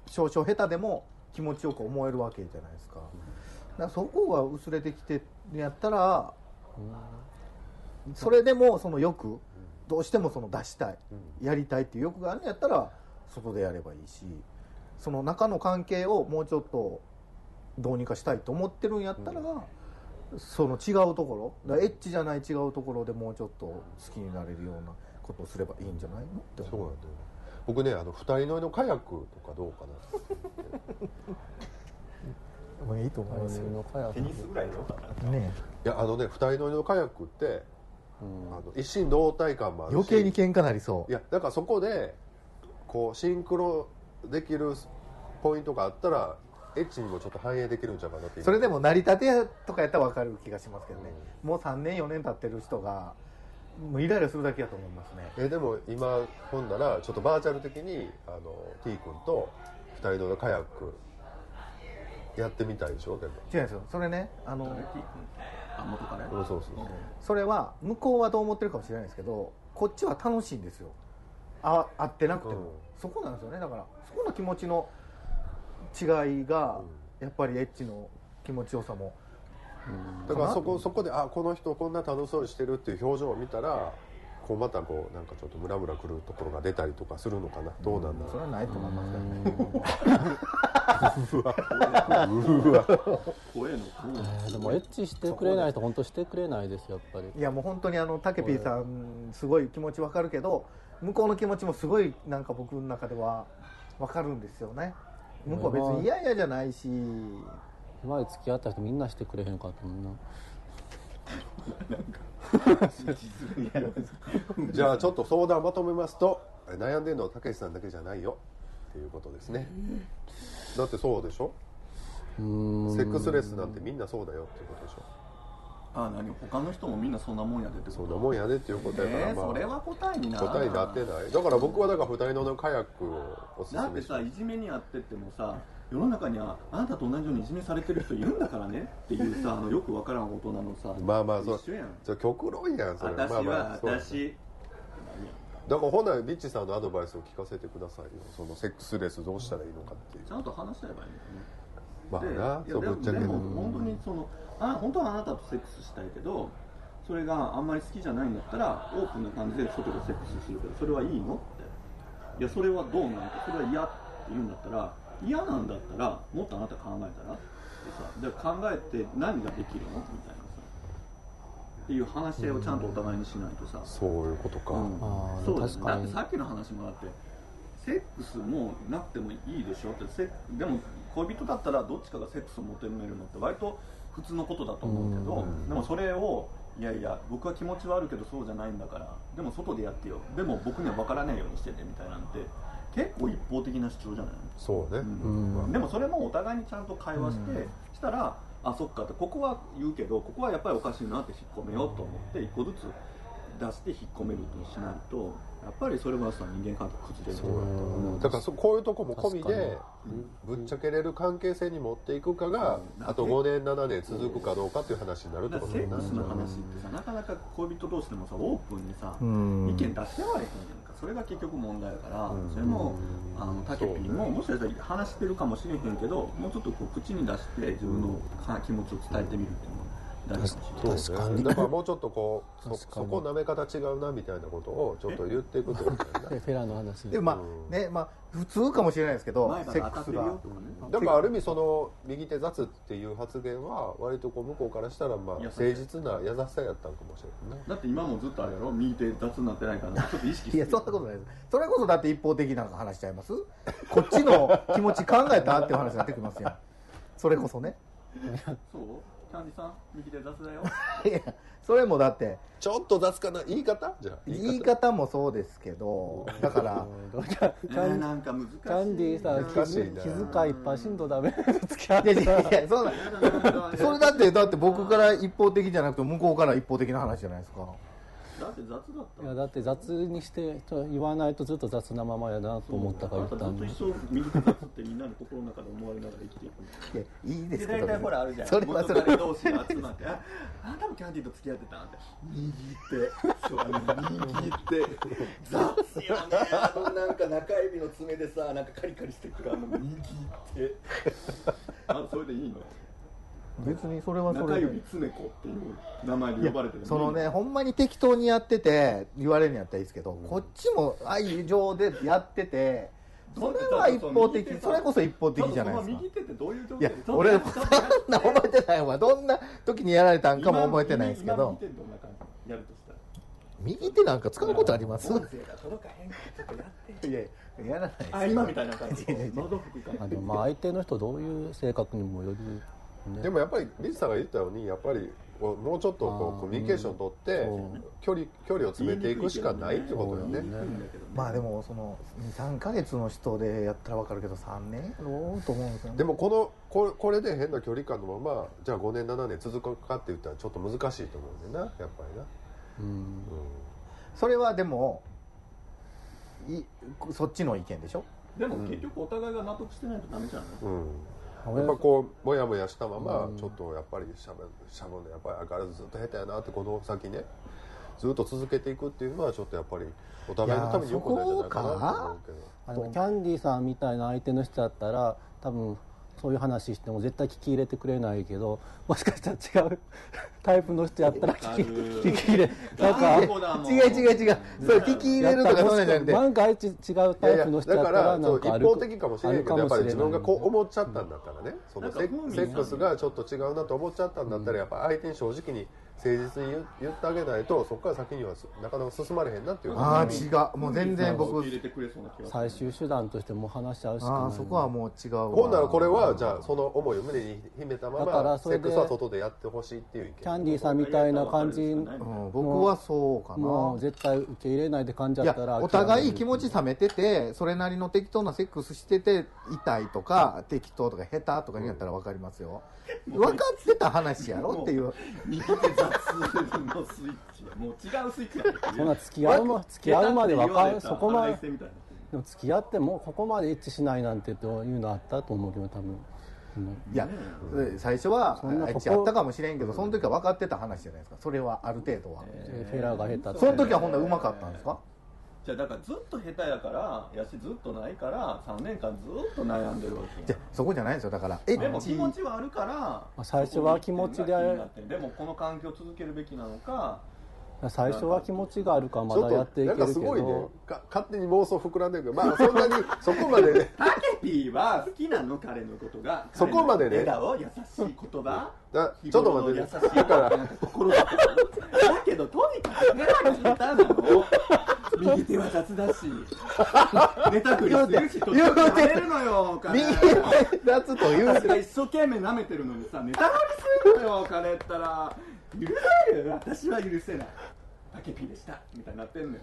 [SPEAKER 3] 少々下手でも気持ちよく思えるわけじゃないですか,、だからそこが薄れてきてやったら、それでもその欲どうしてもその出したい、やりたいっていう欲があるんやったら外でやればいいしその中の関係をもうちょっとどうにかしたいと思ってるんやったら、その違うところエッチじゃない違うところでもうちょっと好きになれるようなことをすればいいんじゃないのって思
[SPEAKER 1] そうなんだよ僕ねあの二人乗りのカヤックとかどうかな
[SPEAKER 3] う もういいと思いますよ。
[SPEAKER 2] テニスぐらいでよかったな。
[SPEAKER 3] ね
[SPEAKER 1] いやあのね二人乗りのカヤックって、あの一心同体感もあるし。
[SPEAKER 3] 余計に喧嘩なりそう。
[SPEAKER 1] いやだからそこでこうシンクロできるポイントがあったらエッチにもちょっと反映できるんじゃないかなって
[SPEAKER 3] それでも成り立てとかやったら分かる気がしますけどね、もう3年4年経ってる人がもうイライラするだけやと思いますね。
[SPEAKER 1] えでも今ほんならちょっとバーチャル的にあの T 君と二人乗りのカヤックやってみたいでしょでも。
[SPEAKER 3] 違うんですよ。それねあの
[SPEAKER 2] あ元カレ
[SPEAKER 1] そうそうそう。
[SPEAKER 3] それは向こうはどう思ってるかもしれないですけどこっちは楽しいんですよ。あ会ってなくても、
[SPEAKER 1] うん。
[SPEAKER 3] そこなんですよね。だからそこの気持ちの違いが、やっぱりエッチの気持ちよさも。
[SPEAKER 1] だからそこそこであこの人こんな楽しそうにしてるっていう表情を見たらこうまたこうなんかちょっとムラムラくるところが出たりとかするのかな？どうなんだ？ろ
[SPEAKER 3] それはないと思いますけどね。
[SPEAKER 1] ううわ。
[SPEAKER 2] 怖えの
[SPEAKER 4] えーでもエッチしてくれないと本当してくれないですやっぱり
[SPEAKER 3] いやもう本当にあのタケピーさんすごい気持ちわかるけど向こうの気持ちもすごいなんか僕の中ではわかるんですよね向こうは別に嫌々じゃないし
[SPEAKER 4] 今まで付き合った人みんなしてくれへんかったもんな
[SPEAKER 1] じゃあちょっと相談まとめますと悩んでるのはたけしさんだけじゃないよ。っていうことですね。だってそうでしょ？セックスレスなんてみんなそうだよ。っていうことでしょ？
[SPEAKER 2] あ何？他の人もみんなそんなもんやでってこと？
[SPEAKER 1] そんなもんやでっていうことやから、
[SPEAKER 2] えー
[SPEAKER 1] まあ。
[SPEAKER 2] それは答えにな
[SPEAKER 1] 答えになってない。だから僕はだから二人のカヤックをおすす
[SPEAKER 2] だってさいじめにあってってもさ世の中にはあなたと同じようにいじめされてる人いるんだからねっていうさ あのよくわからん大人のさ
[SPEAKER 1] まあまあそう。
[SPEAKER 2] 一緒やん。
[SPEAKER 1] それ極論やんそれ。
[SPEAKER 2] 私
[SPEAKER 1] まあま
[SPEAKER 2] は
[SPEAKER 1] あ
[SPEAKER 2] 私。
[SPEAKER 1] だからほなリッチさんのアドバイスを聞かせてくださいよ。そのセックスレスどうしたらいいのかっていう。
[SPEAKER 2] ちゃんと話し合えばいいんだよね
[SPEAKER 1] まあな
[SPEAKER 2] で
[SPEAKER 1] そうぶっちゃけ。
[SPEAKER 2] でも本当にそのあ本当はあなたとセックスしたいけどそれがあんまり好きじゃないんだったらオープンな感じで外でセックスするけどそれはいいのって。いやそれはどうなのそれは嫌って言うんだったら嫌なんだったらもっとあなた考えたら？ってさで考えて何ができるの？みたいなさ。っていう話し合いをちゃんとお互いにしないとさ、
[SPEAKER 1] そういうことか、
[SPEAKER 2] うん。そうだ,、
[SPEAKER 4] 確かに。
[SPEAKER 2] だってさっきの話もだってセックスもなくてもいいでしょ？ってセでも恋人だったらどっちかがセックスを求めるのって割と普通のことだと思うけど、
[SPEAKER 1] うん。
[SPEAKER 2] でもそれをいやいや僕は気持ちはあるけどそうじゃないんだからでも外でやってよ。でも僕には分からないようにしてねみたいなんて結構一方的な主張じゃない？
[SPEAKER 1] そうね、
[SPEAKER 2] うん。
[SPEAKER 4] うん。
[SPEAKER 2] でもそれもお互いにちゃんと会話して、したらあそっかってここは言うけどここはやっぱりおかしいなって引っ込めようと思って一個ずつ出して引っ込めるとしないとやっぱりそれはさ人間関係崩れる
[SPEAKER 1] だからそこういうとこも込みで
[SPEAKER 2] 確
[SPEAKER 1] ぶっちゃけれる関係性に持っていくかが、
[SPEAKER 2] うん。
[SPEAKER 1] あと5年7年続くかどうかっていう話になるってことだな
[SPEAKER 2] ックスの話ってさなかなか恋人同士でもさオープンにさ
[SPEAKER 3] うん。
[SPEAKER 2] 意見出してはれへんやんかそれが結局問題だから、
[SPEAKER 1] うん。
[SPEAKER 2] それもあのタケピーも、もしかしたら話してるかもしれへんけどもうちょっとこう口に出して自分のか気持ちを伝えてみるっていうのも大事かもしれない
[SPEAKER 1] そうねだからもうちょっとこうそそこ舐め方違うなみたいなことをちょっと言っていくってことだよね。
[SPEAKER 4] でフェラの話。
[SPEAKER 3] でもま
[SPEAKER 1] うん。
[SPEAKER 3] あねまあ普通かもしれないですけどセックスが。
[SPEAKER 1] だからある意味その右手雑っていう発言は割とこう向こうからしたらまあ誠実な優しさやったんかもしれな。いね
[SPEAKER 2] だって今もずっとあれやろ？右手雑になってないからちょっと意識して。
[SPEAKER 3] いやそんなことないです。それこそだって一方的な話しちゃいます？こっちの気持ち考えたっていう話になってきますよそれこそね。
[SPEAKER 2] そう？キャンディさん右手雑だよ。
[SPEAKER 3] いやそれもだって
[SPEAKER 1] ちょっと雑かな？言い方？じゃあ
[SPEAKER 3] 言い方。もそうですけどだから
[SPEAKER 4] キャン
[SPEAKER 2] ーなんか難しい。
[SPEAKER 4] キャンディーさ
[SPEAKER 1] 難しいな。
[SPEAKER 4] 気遣いいっぱいしんどダメ付き合っ
[SPEAKER 3] いやいやい
[SPEAKER 4] て
[SPEAKER 3] やそんな。それだってだって僕から一方的じゃなくて向こうから一方的な話じゃないですか
[SPEAKER 2] だって雑だった。
[SPEAKER 4] いやだって雑にしてと言わないとずっと雑なままやなと思ったから言ったん
[SPEAKER 2] ずっと一生右手雑ってみんなの心の中で思われながら生きていくんだよ
[SPEAKER 3] いやいいですけど
[SPEAKER 2] で大体ほらあるじゃん。
[SPEAKER 3] それはそれ
[SPEAKER 2] 元彼同士が集まってああなたもキャンディーと付き合ってたんって。右手そうあの右手雑よね。あのなんか中指の爪でさなんかカリカリしてくる。あの右手 あそれでいいの？
[SPEAKER 3] 別にそれはそ
[SPEAKER 2] 中
[SPEAKER 3] れで。
[SPEAKER 2] 指つねこっていう名前で呼ばれてる。
[SPEAKER 3] そのねほんまに適当にやってて言われるんやったらいいですけど、こっちも愛情でやっててそれは一方的それこそ一方的じゃないですか。
[SPEAKER 2] 右手ってどういう状況
[SPEAKER 3] いや俺そんな覚えてないわ。どんな時にやられたんかも覚えてないですけど。
[SPEAKER 2] 今右手な
[SPEAKER 3] んか使うことあります？
[SPEAKER 2] 音声が届かへんから。ちょっとやって
[SPEAKER 3] いややらないです。
[SPEAKER 2] あ今みたいな感じ
[SPEAKER 4] あでもまあ相手の人どういう性格にもよる、ね、
[SPEAKER 1] でもやっぱりリツさんが言ったようにやっぱりもうちょっとこうコミュニケーションを取って
[SPEAKER 4] うん。
[SPEAKER 1] 距離距離を詰めていくしかないってことよね。
[SPEAKER 3] まあでもその23か月の人でやったら分かるけど3年やろうと思うんですよね。
[SPEAKER 1] でもこのこれこれで変な距離感のままじゃあ5年7年続くかって言ったらちょっと難しいと思うんだよなやっぱりな、
[SPEAKER 4] うん。
[SPEAKER 3] それはでもいそっちの意見でしょ？
[SPEAKER 2] でも結局お互いが納得してないとダメじゃない？
[SPEAKER 1] うん。うん、
[SPEAKER 4] 俺
[SPEAKER 1] やっぱこうもやもやしたまま
[SPEAKER 4] うん。
[SPEAKER 1] ちょっとやっぱりしゃべしゃぶんでやっぱり相変わらずずっと下手やなってこの先ねずっと続けていくっていうのはちょっとやっぱりお互いのために良くないんじゃないかなと思うけど。
[SPEAKER 4] キャンディーさんみたいな相手の人だったら多分そういう話しても絶対聞き入れてくれないけどもしかしたら 違うタイプの人やったら聞き聞き入れなんか
[SPEAKER 3] 違う違う違う。それ聞き入れるとかそうなんじゃなくて。
[SPEAKER 4] 万が一違うタイプの人やった
[SPEAKER 1] だからら
[SPEAKER 4] な
[SPEAKER 1] ん一
[SPEAKER 4] かある
[SPEAKER 1] 方的かもしれないけどやっぱり自分がこう思っちゃ
[SPEAKER 4] っ
[SPEAKER 1] ったんだったらねそのセックスがちょっと違うなと思っちゃったんだったらやっぱ相手に正直に誠実に言言ってあげないとそこから先にはすなかなか進まれへんなっていう。
[SPEAKER 3] ああ違う。もう全然僕
[SPEAKER 2] 入れてくれそうな気がする。
[SPEAKER 4] 最終手段としてもう話し合うしかない。
[SPEAKER 3] ああそこはもう違うわ。
[SPEAKER 1] ほんならこれはじゃあその思いを胸に秘めたま
[SPEAKER 4] だから
[SPEAKER 1] ま
[SPEAKER 4] それで
[SPEAKER 1] セックスは外でやってほしいっていう意見。
[SPEAKER 4] キャンディーさんみたいな感じ
[SPEAKER 3] うん、僕はそうかな。
[SPEAKER 4] もう絶対受け入れないで感じ
[SPEAKER 3] いや
[SPEAKER 4] だったら
[SPEAKER 3] お互い気持ち冷めててそれなりの適当なセックスしてて痛いとか適当とか下手とかにやったら分かりますよ。分かってた話やろっていう
[SPEAKER 2] のスイッチもう違うスイッチやね
[SPEAKER 4] そんな付き合うま付き合うまでわかるそこまででも付き合ってもここまで一致しないなんてというのあったと思うけど多分、うん。
[SPEAKER 3] いや最初は
[SPEAKER 4] そんな
[SPEAKER 3] あいつやったかもしれんけどその時は分かってた話じゃないですか。それはある程度は。
[SPEAKER 4] フェラーが下手
[SPEAKER 3] その時はほんならうまかったんですか？
[SPEAKER 2] じゃあだからずっと下手やからやしずっとないから3年間ずっと悩んでるわけ
[SPEAKER 3] じゃそこじゃないんですよだから。エ
[SPEAKER 2] でも気持ちはあるから
[SPEAKER 4] あ最初は気持ちで。
[SPEAKER 2] でもこの環境を続けるべきなのか
[SPEAKER 4] 最初は気持ちがあるからまだやってい
[SPEAKER 1] となん
[SPEAKER 4] けるけ
[SPEAKER 1] かすごいね。勝手に妄想膨らんでるけどまあそんなにそこまでね。
[SPEAKER 2] タケピーは好きなの彼のことが
[SPEAKER 1] そこまでね。
[SPEAKER 2] 笑顔優しい言葉。
[SPEAKER 1] だちょっと待ってね。
[SPEAKER 2] だから。心が。だけどとにかくね下手なの。右手は雑だし。ネタ振りするし途中でやめるのよ彼。
[SPEAKER 3] 右手立つという。
[SPEAKER 2] 私が一生懸命舐めてるのにさネタ振りするのよ彼ったら許せる私は許せない。タケピーでした。みたいになってんのよ。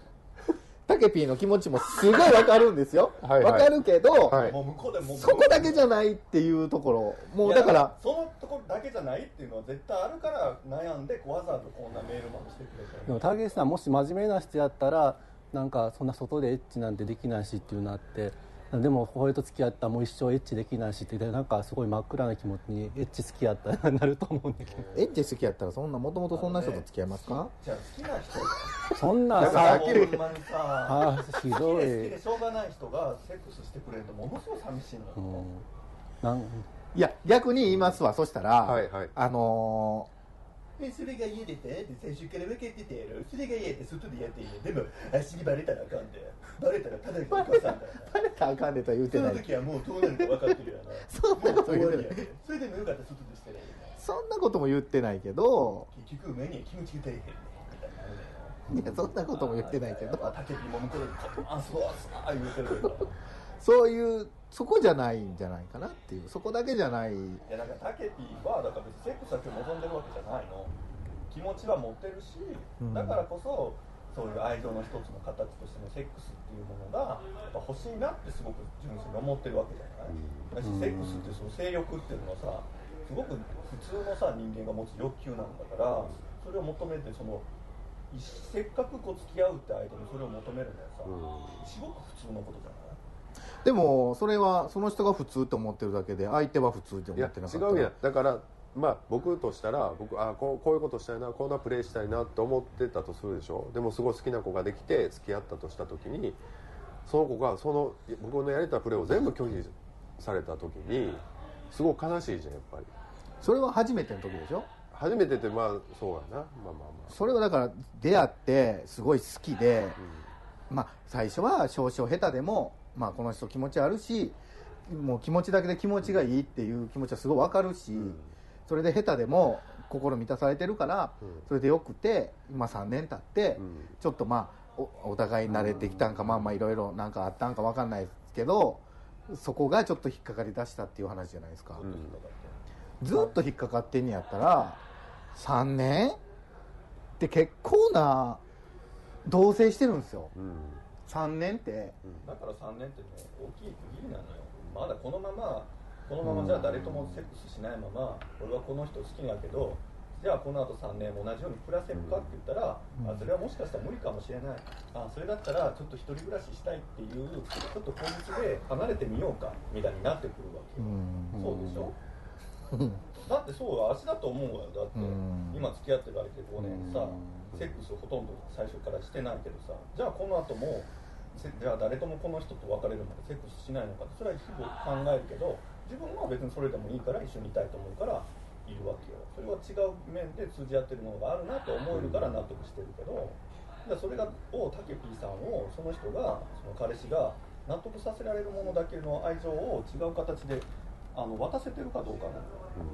[SPEAKER 3] タケピーの気持ちもすごい分かるんですよ。
[SPEAKER 1] はいはい。
[SPEAKER 3] 分かるけど、
[SPEAKER 1] はい。
[SPEAKER 2] もう向こうでもう
[SPEAKER 3] そこだけじゃないっていうところもうだから。
[SPEAKER 2] そのところだけじゃないっていうのは絶対あるから悩んでわざわざこんなメールまでしてくれた
[SPEAKER 4] でも竹内さんもし真面目な人やったらなんかそんな外でエッチなんてできないしっていうのあってでもこれと付き合ったらもう一生エッチできないしってでなんかすごい真っ暗な気持ちにエッチ付き合ったら なると思うんだけど。
[SPEAKER 3] エッチ好きやったらそんなもともとそんな人と付き合いますか？
[SPEAKER 2] じゃあ好きな人
[SPEAKER 4] そんなさ
[SPEAKER 2] ほんまにさ
[SPEAKER 4] あひどい。
[SPEAKER 2] で好きでしょうがない人がセックスしてくれるとものすごい寂しいのよ、
[SPEAKER 4] うん。なん
[SPEAKER 3] いや逆に言いますわ。そしたら、
[SPEAKER 1] はいはい。
[SPEAKER 3] あの
[SPEAKER 2] えそれが家でてで最初から分かってたやろ。それが家で外でやっていいよでも足にバレたらあかんで。バレたらただのお母さんだ。
[SPEAKER 3] バレたらあかんでとは言うて
[SPEAKER 2] そ
[SPEAKER 3] ない。
[SPEAKER 2] の時はもうどうなるか分かってるよな
[SPEAKER 3] そんなこと言うてない。
[SPEAKER 2] それでもよかったら外でしてないよ
[SPEAKER 3] そんなことも言ってないけど。
[SPEAKER 2] 結局目には気持ちが足りへんねみたい
[SPEAKER 3] やそんなことも言ってないけど。
[SPEAKER 2] まあ竹木も向こうであそうそう言うてるけど
[SPEAKER 3] そういうそこじゃないんじゃないかなっていうそこだけじゃない。
[SPEAKER 2] いやなんかタケピーはだから別にセックスだけ望んでるわけじゃないの。気持ちは持ってるし、
[SPEAKER 3] うん。
[SPEAKER 2] だからこそそういう愛情の一つの形としてのセックスっていうものがやっぱ欲しいなってすごく純粋に思ってるわけじゃない、だしセックスってその性欲っていうのはさすごく普通のさ人間が持つ欲求なんだからそれを求めてそのいせっかくこう付き合うって相手にそれを求めるのはさ、すごく普通のことじゃない？
[SPEAKER 3] でもそれはその人が普通って思ってるだけで相手は普通って思ってなかった。ら
[SPEAKER 1] 違うやんだ。からまあ僕としたら僕あこうこういうことしたいなこんなプレーしたいなって思ってたとするでしょ？でもすごい好きな子ができて付き合ったとした時にその子がその僕のやりたいプレーを全部拒否された時にすごい悲しいじゃんやっぱり。
[SPEAKER 3] それは初めての時でしょ？
[SPEAKER 1] 初めてってまあそうやな。まあまあま
[SPEAKER 3] それはだから出会ってすごい好きで、まあ最初は少々下手でも、まあ、この人気持ちあるしもう気持ちだけで気持ちがいいっていう気持ちはすごい分かるし、それで下手でも心満たされてるから、
[SPEAKER 1] うん。
[SPEAKER 3] それでよくて今3年経って、
[SPEAKER 1] うん。
[SPEAKER 3] ちょっとまあおお互い慣れてきたんか、まあまあいろいろなんかあったんか分かんないですけどそこがちょっと引っかかりだしたっていう話じゃないですか、
[SPEAKER 1] うん。
[SPEAKER 3] ずっと引っかかってんねやったら3年って結構な同棲してるんですよ。
[SPEAKER 1] うん
[SPEAKER 3] 3年って。
[SPEAKER 2] だから3年ってね大きい区切りなのよ。まだこのままこのままじゃあ誰ともセックスしないまま俺はこの人好きだけどじゃあこの後3年同じように暮らせるかって言ったら、あそれはもしかしたら無理かもしれない。あそれだったらちょっと一人暮らししたいっていうちょっと口実で離れてみようかみたいになってくるわけよ、そうでしょ？だってそう足だと思うわよ。だって
[SPEAKER 3] うん。
[SPEAKER 2] 今付き合ってる相手5年さセックスほとんど最初からしてないけどさ。じゃあこの後もせじゃあ誰ともこの人と別れるまでセックスしないのかそれは日々考えるけど自分は別にそれでもいいから一緒にいたいと思うからいるわけよ。それは違う面で通じ合ってるものがあるなと思えるから納得してるけどじゃあそれがをタケピーさんをその人がその彼氏が納得させられるものだけの愛情を違う形であの渡せてるかどうかなの。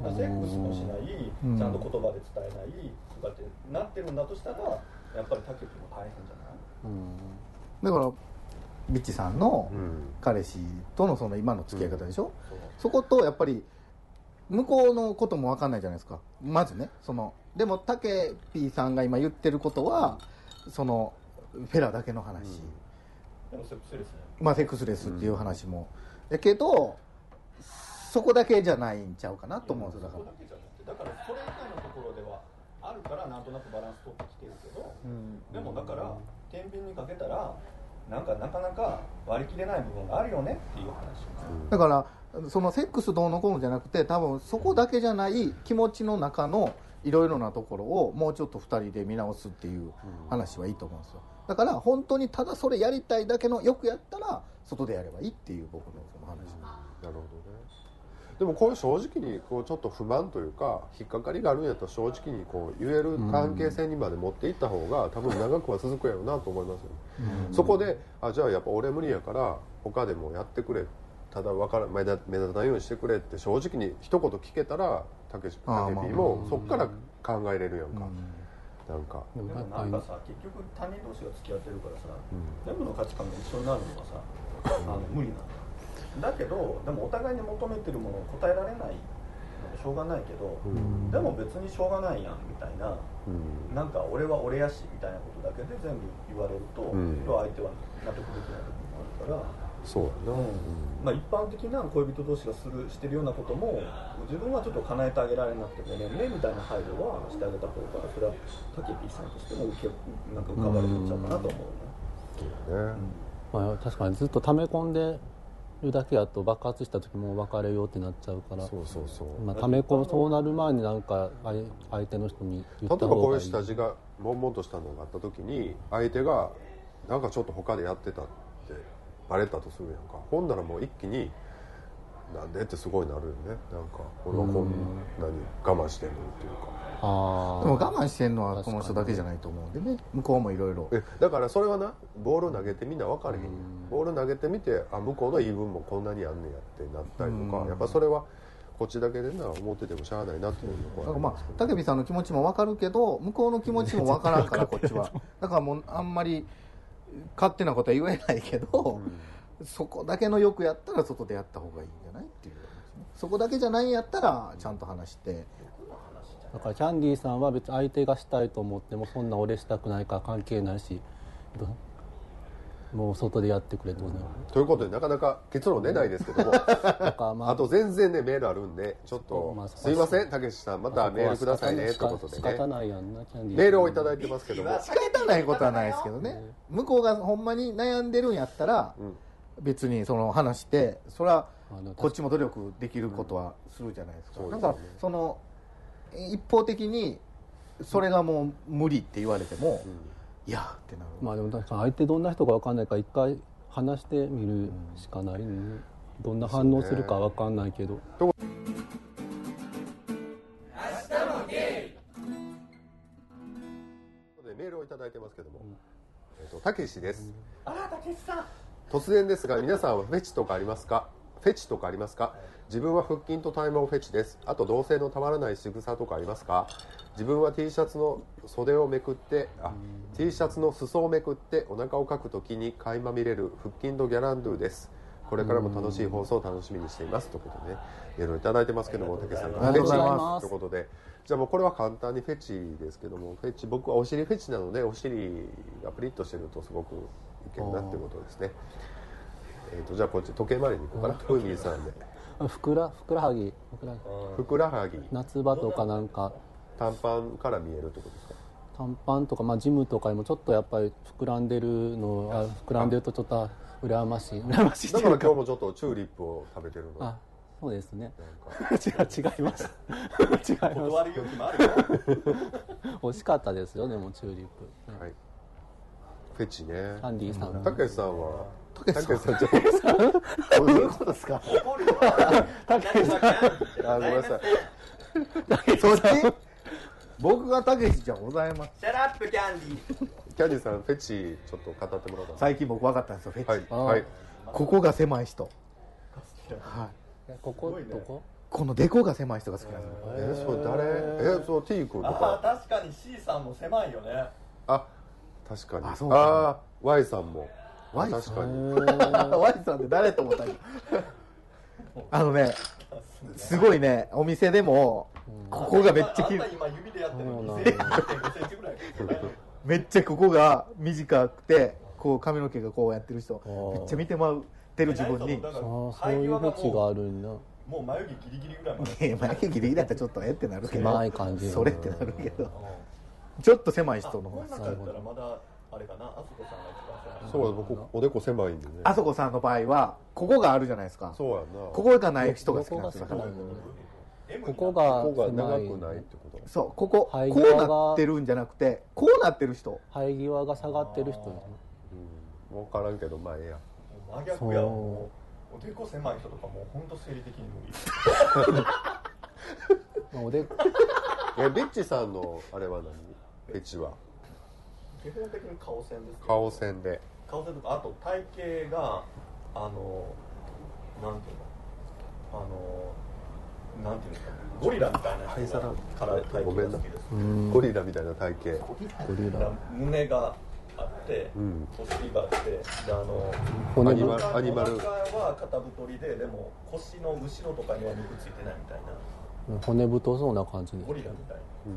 [SPEAKER 2] だからセックスもしない
[SPEAKER 3] うん。
[SPEAKER 2] ちゃんと言葉で伝えないとかってなってるんだとしたらやっぱりタケピーも大変じゃない？
[SPEAKER 3] だからビッチさんの
[SPEAKER 1] うん。
[SPEAKER 3] 彼氏とのその今の付き合い方でしょ、
[SPEAKER 2] そう
[SPEAKER 3] そことやっぱり向こうのことも分かんないじゃないですか。まずねそのでもタケピーさんが今言ってることはそのフェラだけの話、
[SPEAKER 2] でもセックスレスね。
[SPEAKER 3] まあセックスレスっていう話も、だけどそこだけじゃないんちゃうかなと思うんですよ。だから。
[SPEAKER 2] そこだけじゃなくてだからそれ以外のところではあるからなんとなくバランス取ってきてるけど、でもだから天秤にかけたらなんかなかなか割り切れない部分があるよねっていう話。
[SPEAKER 3] だからそのセックスどうのこうのじゃなくて多分そこだけじゃない気持ちの中のいろいろなところをもうちょっと2人で見直すっていう話はいいと思うんですよ。だから本当にただそれやりたいだけのよくやったら外でやればいいっていう僕のその話。
[SPEAKER 1] なるほど。ねでもこういう正直にこうちょっと不満というか引っかかりがあるんやったら正直にこう言える関係性にまで持っていった方が多分長くは続くやろうなと思いますよね、そこであじゃあやっぱ俺無理やから他でもやってくれただ分から目立目立たないようにしてくれって正直に一言聞けたらたけしたけぴーもそっから考えれるやんか、なんか。
[SPEAKER 4] でも
[SPEAKER 2] なんかさ結局他人同士が付き合ってるからさ、全部の価値観が一緒になるのはさあの無理なのだけどでもお互いに求めてるものを答えられないのでしょうがないけど、でも別にしょうがないやんみたいな
[SPEAKER 1] うん。
[SPEAKER 2] なんか俺は俺やしみたいなことだけで全部言われると、
[SPEAKER 1] うん。
[SPEAKER 2] 相手は納得できない部分があるから。
[SPEAKER 1] そうやな、
[SPEAKER 2] まあ、一般的な恋人同士がするしてるようなことも自分はちょっと叶えてあげられなくてごめんねみたいな配慮はしてあげた方がそれはタケピーさんとしても受けなんか浮かばれてっちゃうかなと思うね。
[SPEAKER 1] ね
[SPEAKER 4] まあ、確かにずっと溜め込んでるだけやと爆発した時も別れようってなっちゃうから。
[SPEAKER 1] そうそうそう、
[SPEAKER 4] まあ、溜め込むそうなる前になんか相相手の人に言
[SPEAKER 1] 例えばこうい。
[SPEAKER 4] いい
[SPEAKER 1] 下地が悶々としたのがあった時に相手がなんかちょっと他でやってたってバレたとするやんか。ほんならもう一気になんでってすごいなるよね。なんか俺はこんなに我慢してんのっていうか。
[SPEAKER 4] あ
[SPEAKER 3] でも我慢してるのはこの人だけじゃないと思うんでね。向こうもいろいろ。
[SPEAKER 1] えだからそれはなボール投げてみんな分かれへんボール投げてみてあ向こうの言い分もこんなにあんねやってなったりとか。
[SPEAKER 3] うん。
[SPEAKER 1] やっぱそれはこっちだけでな思っててもしゃあないなっていうのは
[SPEAKER 3] まあ武美さんの気持ちも分かるけど向こうの気持ちも分からんから こっちは。だからもうあんまり勝手なことは言えないけど、そこだけのよくやったら外でやった方がいいそこだけじゃないんやったらちゃんと話して。
[SPEAKER 4] だからキャンディーさんは別に相手がしたいと思ってもそんな俺したくないから関係ないしどもう外でやってくれとね。
[SPEAKER 1] ということでなかなか結論出ないですけども。
[SPEAKER 4] ま
[SPEAKER 1] あと全然ねメールあるんでちょっと
[SPEAKER 4] まあ
[SPEAKER 1] すいませんたけしさんまたメールくださいねということで
[SPEAKER 4] 仕方
[SPEAKER 1] ね
[SPEAKER 4] ないやんなキャンディーさん。
[SPEAKER 1] メールをいただいてますけども。
[SPEAKER 3] 仕方ないことはないですけどね。向こうがほんまに悩んでるんやったら
[SPEAKER 1] うん。
[SPEAKER 3] 別にその話してそれはこっちも努力できることはするじゃないですか、
[SPEAKER 1] うん、
[SPEAKER 3] なんか
[SPEAKER 1] そ
[SPEAKER 3] の一方的にそれがもう無理って言われても、いやってなる。
[SPEAKER 4] まあでも確かに相手どんな人か分かんないか一回話してみるしかない、ね、うん、どんな反応するか分かんないけど、ね、
[SPEAKER 1] 明日もゲイメールを頂いてますけども、うん、えっ、とたけしです、
[SPEAKER 2] うん、あたけしさん。
[SPEAKER 1] 突然ですが皆さんはフェチとかありますか？フェチとかありますか？自分は腹筋と体毛フェチです。あと同性のたまらない仕草とかありますか？自分は T シャツの袖をめくってあ T シャツの裾をめくってお腹をかくときに垣間見れる腹筋とギャランドゥです。これからも楽しい放送を楽しみにしています。ということでねいろいろいただいてますけども竹さんが。
[SPEAKER 3] ありがとうござい
[SPEAKER 4] ます。
[SPEAKER 1] フェチということで。じゃあもうこれは簡単にフェチですけどもフェチ僕はお尻フェチなのでお尻がプリッとしてるとすごくいけるなっていうことですねえー、とじゃあこっち時計回りに行こうかな。ふみさんで。
[SPEAKER 4] ふくらふくらはぎ。ふくらはぎ。
[SPEAKER 1] ふくらはぎ。
[SPEAKER 4] 夏場とかなんか。
[SPEAKER 1] 短パンから見えるってことですか？
[SPEAKER 4] 短パンとか、まあ、ジムとかにもちょっとやっぱり膨らんでるのあ膨らんでるとちょっとあ羨ましい。羨ましい。
[SPEAKER 1] だから今日もちょっとチューリップを食べてるの
[SPEAKER 4] あそうですね。
[SPEAKER 1] なん。か
[SPEAKER 4] 違う違います。違いま
[SPEAKER 2] 断る勇気もあるよ。
[SPEAKER 4] す美味しかったですよでもチューリップ、
[SPEAKER 1] はい。フェチね。
[SPEAKER 4] キャンディーさん。
[SPEAKER 1] たけしさんは？
[SPEAKER 3] たけしさん。
[SPEAKER 1] たけしさんちょっ
[SPEAKER 3] どういうことですか？
[SPEAKER 2] たけしさん
[SPEAKER 1] とあごめんなさい。
[SPEAKER 3] そっち僕がたけしじゃございます
[SPEAKER 2] シャラップキャンディー。
[SPEAKER 1] キャンディーさんフェチちょっと語ってもらおうか
[SPEAKER 3] 最近僕分かったんですよフェチ、
[SPEAKER 1] はい。
[SPEAKER 3] ここが狭い人。はい。
[SPEAKER 4] ここどこ？
[SPEAKER 3] このデコが狭い人が好きなんですよ。
[SPEAKER 1] えそれ誰？えそう T 君と
[SPEAKER 2] あ
[SPEAKER 1] か。
[SPEAKER 2] あ確かに C さんも狭いよね。
[SPEAKER 1] あ確かに。
[SPEAKER 3] あそうか。
[SPEAKER 1] ああ Y さんも
[SPEAKER 3] Y さん。
[SPEAKER 1] 確かに。
[SPEAKER 3] Y さんって誰と思った あのねすごいねお店でもここがめっちゃき
[SPEAKER 2] あんた今指でやってるの
[SPEAKER 4] そうなん
[SPEAKER 2] 2
[SPEAKER 4] だ
[SPEAKER 2] センチぐらい
[SPEAKER 3] めっちゃここが短くてこう髪の毛がこうやってる人
[SPEAKER 4] ー。
[SPEAKER 3] めっちゃ見てもらってる自分に。
[SPEAKER 4] そういうフェチがあるんだ。
[SPEAKER 2] もう眉毛ギリギリぐらいまで。
[SPEAKER 3] 眉毛ギリギリだったらちょっとえってなるけど。
[SPEAKER 4] 狭い感じ
[SPEAKER 3] それってなるけど。ちょっと狭い人の方が。
[SPEAKER 2] この中やったらまだあれかな？あそこさんが一番
[SPEAKER 1] そう僕おでこ狭いんでね。
[SPEAKER 3] あそこさんの場合はここがあるじゃないですか。
[SPEAKER 1] そうやな。
[SPEAKER 3] ここがない人が好き
[SPEAKER 4] こ
[SPEAKER 3] なんですよ
[SPEAKER 4] こここが
[SPEAKER 1] ここが長くないってこと？
[SPEAKER 3] そうこここ
[SPEAKER 4] 肺
[SPEAKER 3] うなってるんじゃなくてこうなってる人。
[SPEAKER 4] 生え際が下がってる人。
[SPEAKER 1] うん。分からんけどまあええや。
[SPEAKER 2] 真逆やもうおでこ狭い人とかもう本当生理的に無理。
[SPEAKER 4] まあおでこ。
[SPEAKER 1] えビッチさんのあれは何？フェチは
[SPEAKER 2] 基本的に顔線ですけど
[SPEAKER 1] 顔線で。
[SPEAKER 2] 顔線とかあと体型があのなんていうの？あのなんていうんですかゴリラみたいな
[SPEAKER 1] 灰皿
[SPEAKER 2] から体
[SPEAKER 1] ごめんな
[SPEAKER 2] 型が好きです。
[SPEAKER 4] うん。
[SPEAKER 1] ゴリラみたいな体型。
[SPEAKER 4] ゴリラ。
[SPEAKER 2] 胸があって、
[SPEAKER 1] うん。
[SPEAKER 2] お尻があってであの
[SPEAKER 4] 骨
[SPEAKER 1] アニマ
[SPEAKER 4] ぶ
[SPEAKER 1] ルアニマル。
[SPEAKER 2] は肩太りででも腰の後ろとかには肉ついてないみたいな。
[SPEAKER 4] 骨太そうな感じです
[SPEAKER 2] ゴリラみたい
[SPEAKER 1] うん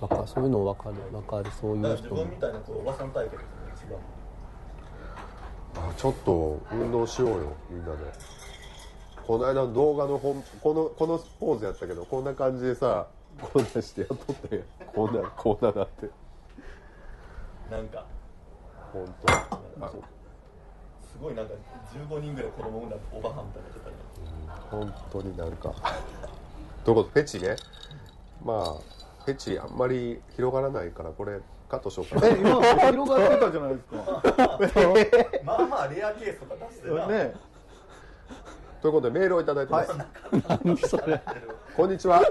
[SPEAKER 4] わかそういうの分かる。分かる。そういう人も。
[SPEAKER 2] 分みたいなこうおばさん体型です
[SPEAKER 1] あちょっと運動しようよみんなで。この間の動画の本このこのポーズやったけどこんな感じでさこんなしてやっとったやんこんなこんななって。
[SPEAKER 2] なんか。
[SPEAKER 1] 本当。あ
[SPEAKER 2] すごいなんか15人ぐらい子供産んだおばはんみたいになってたり
[SPEAKER 1] 本当になんか。ということ？でフェチね？まあフェチあんまり広がらないからこれカットしようかな。
[SPEAKER 3] え今広がってたじゃないですか。
[SPEAKER 2] まあまあレアケースとか出してな、
[SPEAKER 3] ね。
[SPEAKER 1] ということでメールをいただいてます、
[SPEAKER 4] 何それ。
[SPEAKER 1] こんにちは、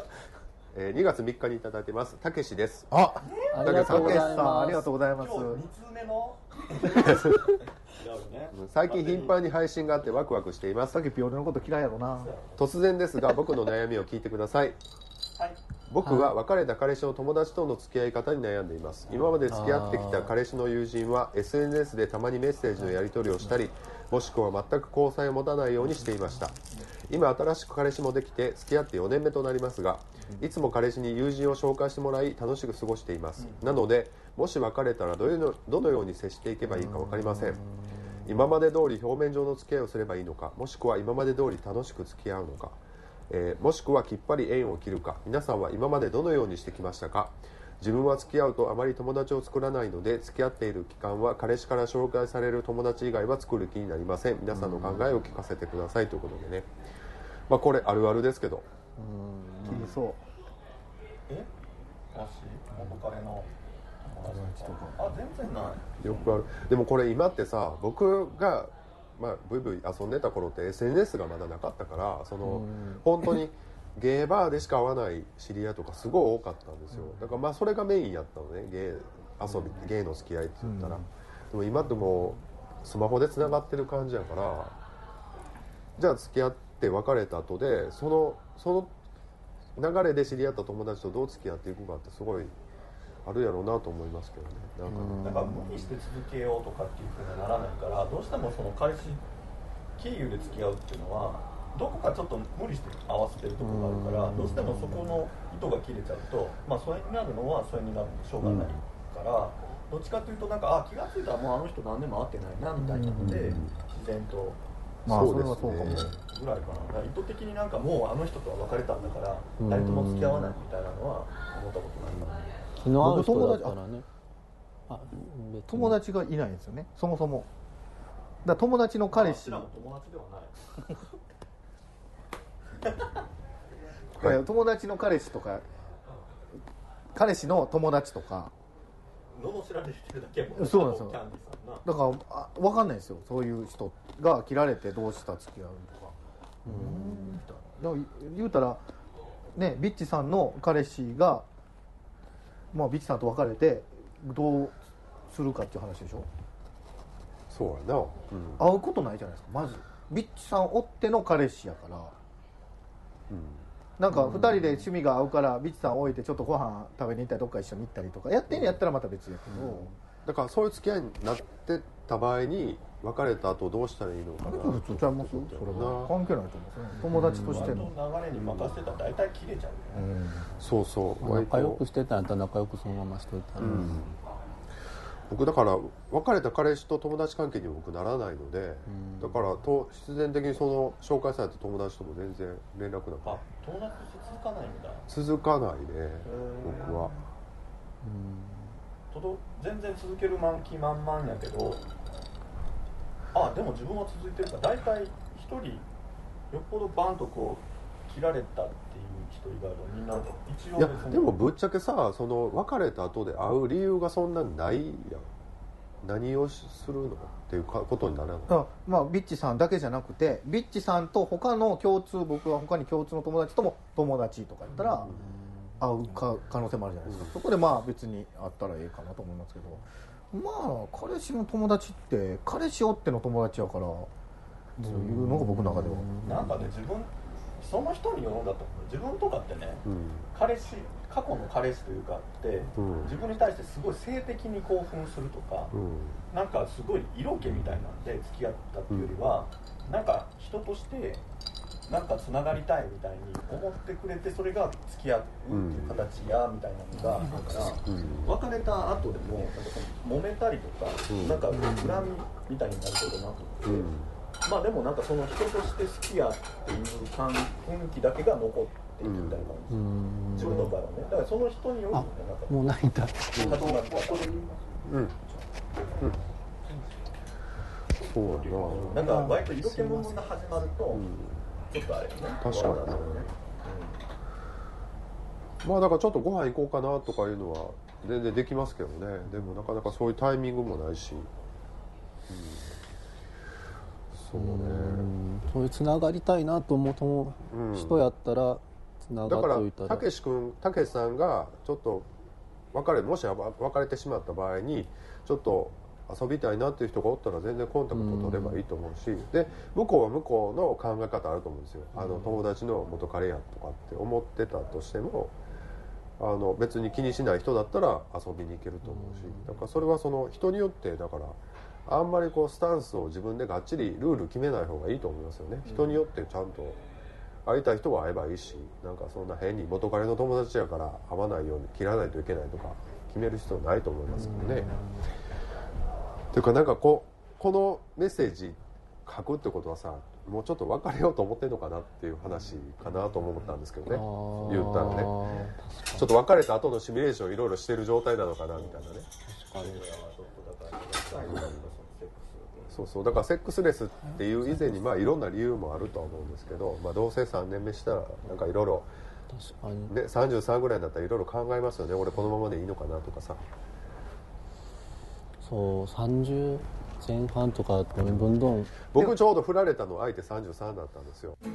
[SPEAKER 1] えー2月3日にいただいてます。たけしです。
[SPEAKER 3] あ
[SPEAKER 4] ありがとう
[SPEAKER 3] たけし
[SPEAKER 4] ござい
[SPEAKER 3] さんありが
[SPEAKER 4] ます
[SPEAKER 3] とうございます。
[SPEAKER 2] 今日2通目の。違うよね
[SPEAKER 1] 最近頻繁に配信があってワクワクしています。
[SPEAKER 3] さっきピオレのこと嫌いやろな。
[SPEAKER 1] 突然ですが僕の悩みを聞いてください
[SPEAKER 2] はい
[SPEAKER 1] 僕は別れた彼氏の友達との付き合い方に悩んでいます。今まで付き合ってきた彼氏の友人は SNS でたまにメッセージのやり取りをしたりもしくは全く交際を持たないようにしていました。今新しく彼氏もできて付き合って4年目となりますがいつも彼氏に友人を紹介してもらい楽しく過ごしています。なのでもし別れたらどういうのどのように接していけばいいか分かりません。今まで通り表面上の付き合いをすればいいのかもしくは今まで通り楽しく付き合うのかえーもしくはきっぱり縁を切るか。皆さんは今までどのようにしてきましたか？自分は付き合うとあまり友達を作らないので付き合っている期間は彼氏から紹介される友達以外は作る気になりません。皆さんの考えを聞かせてくださいということでね。まあこれあるあるですけど。
[SPEAKER 3] 切りそう。
[SPEAKER 2] え？もし元彼の友達とか。あ全然ない。
[SPEAKER 1] よくある。でもこれ今ってさ僕がまあブイブイ遊んでた頃って SNS がまだなかったからその本当にゲーバーでしか会わない知り合いとかすごい多かったんですよ。だからまあそれがメインやったのねゲー遊びゲーの付き合いって言ったら。でも今ってもうスマホでつながってる感じやからじゃあ付き合って別れた後でそのその流れで知り合った友達とどう付き合っていくかってすごいあるやろうなと思いますけどね。なんか。ね
[SPEAKER 2] だから無理して続けようとかっていうふうにはならないからどうしてもその彼氏経由で付き合うっていうのはどこかちょっと無理して合わせてるところがあるからどうしてもそこの糸が切れちゃうとまあそれになるのはそれになるのでしょうがないから、どっちかというとなんかあ気が付いたらもうあの人何年も会ってないなみたいなので自然と
[SPEAKER 3] まあそ
[SPEAKER 1] うです
[SPEAKER 3] はそうかも。
[SPEAKER 1] ね
[SPEAKER 2] ぐらいかなだから意図的になんかもうあの人とは別れたんだから誰とも付き合わないみたいなのは思ったことない。かな
[SPEAKER 4] 気の合う人だったらね。
[SPEAKER 3] 友達がいないんですよね。そもそも。だ友達の彼氏。
[SPEAKER 2] 私らも友達ではない。
[SPEAKER 3] 友達の彼氏とか彼氏の友達とか。
[SPEAKER 2] 罵られてるだけやもん
[SPEAKER 3] そうなんですよ。だからあ分かんないですよ。そういう人が切られてどうした付き合うとか。うん。みたいな。だから言うたらねビッチさんの彼氏がまあビッチさんと別れてどうするかっていう話でしょ？
[SPEAKER 1] そうやな、うん。
[SPEAKER 3] 会うことないじゃないですかまず。ビッチさんおっての彼氏やから。なんか2人で趣味が合うからビッチさん置いてちょっとご飯食べに行ったりどっか一緒に行ったりとかやってんのやったらまた別やけど、
[SPEAKER 1] だからそういう付き合いになってた場合に別れた後どうしたらいいのかな。
[SPEAKER 3] 普通ちゃいます？それは。関係ないと思う。友達としての、
[SPEAKER 2] の流れに任せてたら大体切れちゃうよね、
[SPEAKER 1] そうそう。
[SPEAKER 4] 仲良くしてたんやったら仲良くそのまましといたら、
[SPEAKER 1] 僕だから別れた彼氏と友達関係にも僕ならないので、だからと必然的にその紹介された友達とも全然連絡なく
[SPEAKER 2] あ友達として続かないんだ。
[SPEAKER 1] 続かないね僕は。
[SPEAKER 2] とど全然続ける満期満々やけどあでも自分は続いてるから大体一人よっぽどバンとこう切られたっていう人以外はみんな一応
[SPEAKER 1] いやでもぶっちゃけさその別れた後で会う理由がそんなにないやん。何をするのっていうかことにならない。
[SPEAKER 3] まあビッチさんだけじゃなくてビッチさんと他の共通僕は他に共通の友達とも友達とかやったら会うか可能性もあるじゃないですか、そこでまあ別に会ったらええかなと思いますけどまあ彼氏の友達って彼氏おっての友達やからそういうのが僕の中では。
[SPEAKER 2] なんかね自分その人によるんだと思う。自分とかってね
[SPEAKER 1] うん。
[SPEAKER 2] 彼氏過去の彼氏というかって、
[SPEAKER 1] うん。
[SPEAKER 2] 自分に対してすごい性的に興奮するとか、
[SPEAKER 1] うん。
[SPEAKER 2] なんかすごい色気みたいなんで付き合ったっていうよりは、なんか人としてなんかつながりたいみたいに思ってくれてそれが付き合うっていう形やみたいなのがあるから、
[SPEAKER 1] うん。
[SPEAKER 2] 別れた後でもなんか揉めたりとか、
[SPEAKER 1] うん。
[SPEAKER 2] なんか恨みみたいになることなくて、
[SPEAKER 1] うん。
[SPEAKER 2] まあでもなんかその人として好きやっていう感雰囲気だけが残っていくみたいな感じ、
[SPEAKER 4] うん。
[SPEAKER 2] 自分の場合はね。だからその人による
[SPEAKER 4] あ
[SPEAKER 2] んだよなんか
[SPEAKER 4] もうないんだ
[SPEAKER 1] うん。うん。そうやな
[SPEAKER 2] なんか割と色気ムンムンが始まると、ちょっとあれよね。
[SPEAKER 1] 確かに。
[SPEAKER 2] ね、
[SPEAKER 1] まあだからちょっとご飯行こうかなとかいうのは全然できますけどね。でもなかなかそういうタイミングもないし、うん。そうね。
[SPEAKER 4] うん。そういうつながりたいなと思う人やったらつなが
[SPEAKER 1] だから
[SPEAKER 4] っといたら。
[SPEAKER 1] たけし君たけしさんがちょっと別れもし別れてしまった場合にちょっと遊びたいなっていう人がおったら全然コンタクト取ればいいと思うし、で向こうは向こうの考え方あると思うんですよ、あの友達の元彼やとかって思ってたとしてもあの別に気にしない人だったら遊びに行けると思うし、だからそれはその人によってだからあんまりこうスタンスを自分でがっちりルール決めない方がいいと思いますよね、人によってちゃんと会いたい人は会えばいいしなんかそんな変に元彼の友達やから会わないように切らないといけないとか決める必要ないと思いますけどね。というかなんかこうこのメッセージ書くってことはさもうちょっと別れようと思ってんのかなっていう話かなと思ったんですけどね。言ったらね。ちょっと別れた後のシミュレーションいろいろしてる状態なのかなみたいなね。そうそう。だからセックスレスっていう以前にまあいろんな理由もあるとは思うんですけど、まあ、同棲3年目したらなんかいろいろ
[SPEAKER 4] 確かに。
[SPEAKER 1] ね33ぐらいになったらいろいろ考えますよね。俺このままでいいのかなとかさ
[SPEAKER 4] そう30前半とかどんどん。
[SPEAKER 1] 僕ちょうど振られたの相手33だったんですよ。
[SPEAKER 2] い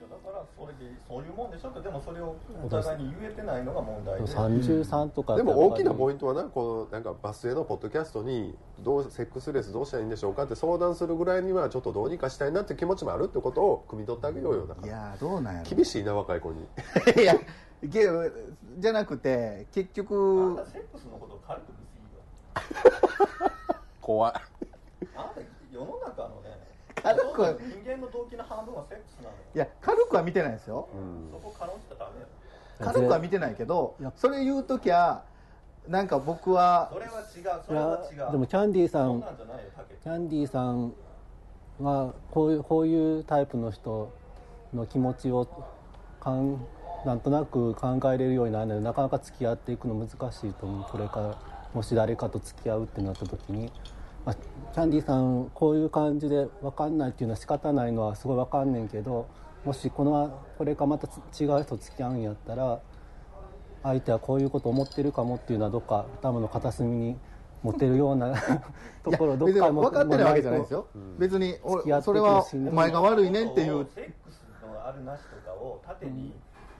[SPEAKER 2] やだからそれでそういうもんでしょってでもそれをお互いに言えてないのが問題で。
[SPEAKER 4] 33とか
[SPEAKER 1] でも大きなポ
[SPEAKER 4] イン
[SPEAKER 1] トはなこのなんかバスへのポッドキャストにどうセックスレスどうしたらいいんでしょうかって相談するぐらいにはちょっとどうにかしたいなって気持ちもあるってことを汲み取ってあげようよだから。
[SPEAKER 3] いやーどうなんやろ。
[SPEAKER 1] 厳しいな若い子に。
[SPEAKER 3] いやけどじゃなくて結
[SPEAKER 2] あ
[SPEAKER 3] 局
[SPEAKER 2] んたセックスのことを軽く見すぎよ。
[SPEAKER 1] 怖い。
[SPEAKER 2] あんた世の中のね
[SPEAKER 3] 軽くは
[SPEAKER 2] 人間の動機の半分はセックスなのよ。
[SPEAKER 3] いや軽くは見てないですよ。
[SPEAKER 1] うん。
[SPEAKER 2] そこ軽んじたらダメよ。
[SPEAKER 3] 軽くは見てないけど
[SPEAKER 4] いや
[SPEAKER 3] それ言う時はなんか僕は
[SPEAKER 2] それは違うそ
[SPEAKER 4] い
[SPEAKER 2] れは違う。
[SPEAKER 4] やでもキャンディーさんキャンディーさんはこういうこういうタイプの人の気持ちをかんなんとなく考えれるようになるのでなかなか付き合っていくの難しいと思う。これからもし誰かと付き合うってなった時に、まあ、キャンディーさんこういう感じで分かんないっていうのは仕方ないのはすごい分かんねんけどもしこのこれかまた違う人付き合うんやったら相手はこういうこと思ってるかもっていうのはどっか頭の片隅に持てるような ところどっか
[SPEAKER 3] 分かってないわけじゃないですよ、別にそれはお前が悪いねっていう。
[SPEAKER 2] セックスのあるなしとかを縦に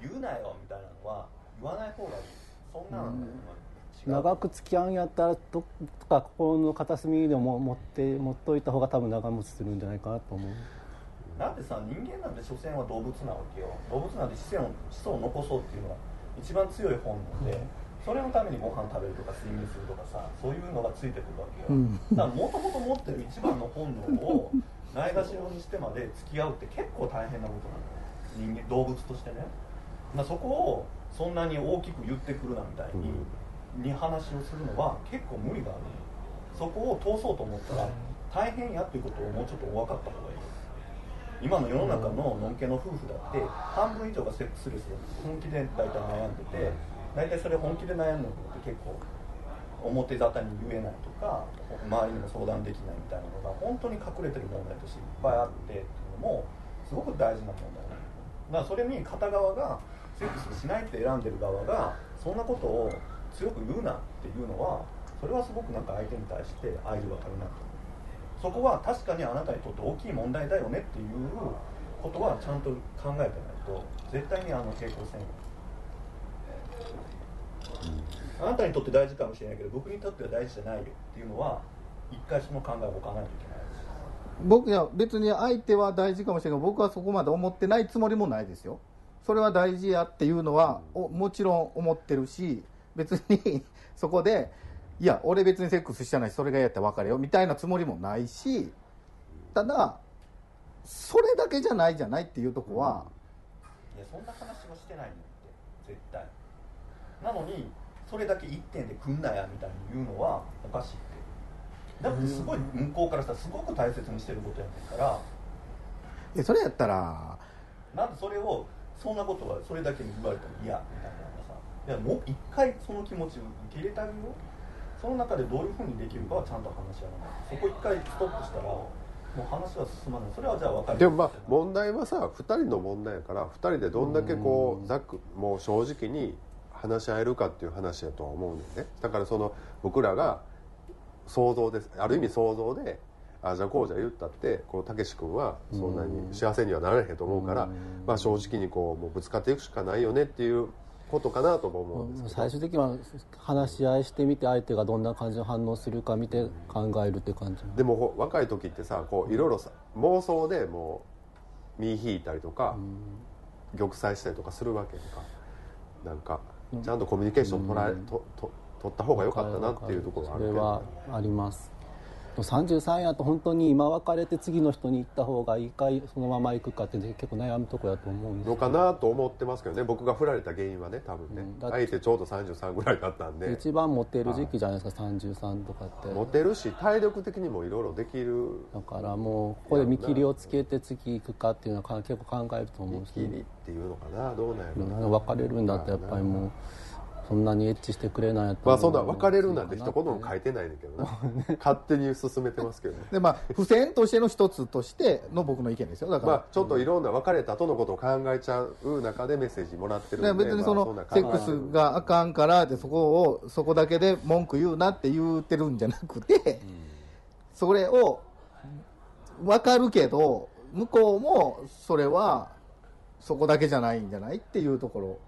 [SPEAKER 2] 言うなよみたいなのは言わない方がいい。そんなの、違う
[SPEAKER 4] 長く付き合うんやったらどっか心の片隅にでも持って 持っといた方が多分長持ちするんじゃないかなと思う。
[SPEAKER 2] だってさ人間なんて所詮は動物なわけよ。動物なんて子孫子孫を残そうっていうのが一番強い本能で、それのためにご飯食べるとか睡眠するとかさそういうのがついてくるわけよ、
[SPEAKER 3] うん。
[SPEAKER 2] だからもともと持ってる一番の本能を ないがしろにしてまで付き合うって結構大変なことなの人間動物としてね。まあそこをそんなに大きく言ってくるなみたいに,、に話をするのは結構無理があるのそこを通そうと思ったら大変やっていうことをもうちょっと分かった方がいい。今の世の中ののんけの夫婦だって半分以上がセックスレスで本気で大体悩んでて大体それ本気で悩んでるのって結構表沙汰に言えないとか周りにも相談できないみたいなのが本当に隠れてる問題としていっぱいあってっていうのもすごく大事な問題だからそれに片側がセックスしないって選んでる側がそんなことを強く言うなっていうのはそれはすごくなんか相手に対して愛情が足りなくて。そこは確かにあなたにとって大きい問題だよねっていうことはちゃんと考えてないと絶対にあの平行線あなたにとって大事かもしれないけど僕にとっては大事じゃないよっていうのは一回その考えを置かないといけない
[SPEAKER 3] 僕いや別に相手は大事かもしれないけど僕はそこまで思ってないつもりもないですよそれは大事やっていうのは、おもちろん思ってるし別に そこでいや俺別にセックスしてないしそれが嫌やったら別れよみたいなつもりもないしただそれだけじゃないじゃないっていうとこは、
[SPEAKER 2] いやそんな話もしてないのって絶対。なのにそれだけ一点で来んなやみたいに言うのはおかしいって。だってすごい向こうからしたらすごく大切にしてることやねんから。
[SPEAKER 3] いやそれやったら
[SPEAKER 2] なんでそれをそんなことはそれだけに言われても嫌みたいなさ。いやもう一回その気持ちを受け入れてあげよう。その中でどういうふうにできるかはちゃんと話し合わない。そこ一回ストップしたらもう話は進まない。それはじゃあ分かる。
[SPEAKER 1] でもまあ問題はさ2人の問題やから2人でどんだけこうざっくもう正直に話し合えるかっていう話やとは思うねんねだからその僕らが想像です。ある意味想像でああじゃあこうじゃ言ったってこうたけし君はそんなに幸せにはならへんと思うから、まあ、正直にこうもうぶつかっていくしかないよねっていうことかなとも思うんですけど。
[SPEAKER 4] 最終的には話し合いしてみて相手がどんな感じの反応するか見て考えるって感じ。
[SPEAKER 1] でもほ若い時ってさこういろいろさ妄想でもう身引いたりとか、玉砕したりとかするわけやんか。なんかちゃんとコミュニケーション取られ、とと取った方が良かったなっていうところはあるけど。
[SPEAKER 4] それはあります33やと本当に今別れて次の人に行った方がいいかそのまま行くかって結構悩むとこやと思うんです
[SPEAKER 1] のかなと思ってますけどね僕が振られた原因はね多分ね、
[SPEAKER 4] うんて
[SPEAKER 1] 相手ちょうど33ぐらいだったんで。
[SPEAKER 4] 一番モテる時期じゃないですか33とかって。
[SPEAKER 1] モテるし体力的にもいろいろできる。
[SPEAKER 4] だからもうここで見切りをつけて次行くかっていうのは結構考えると思うし
[SPEAKER 1] 見切りっていうのかなどうなんやろ
[SPEAKER 4] うん別れるんだってやっぱりもうそんなにエッチしてくれない
[SPEAKER 1] まあそんな別れるなんて一言も書いてないねんだけどな勝手に進めてますけどね。
[SPEAKER 3] でまあ付箋としての一つとしての僕の意見ですよ。だから、
[SPEAKER 1] まあちょっといろんな別れたとのことを考えちゃう中でメッセージもらってるんで
[SPEAKER 3] で別にそ
[SPEAKER 1] まあんな
[SPEAKER 3] のセックスがあかんからでそこをそこだけで文句言うなって言うてるんじゃなくて、それを分かるけど向こうもそれはそこだけじゃないんじゃないっていうところ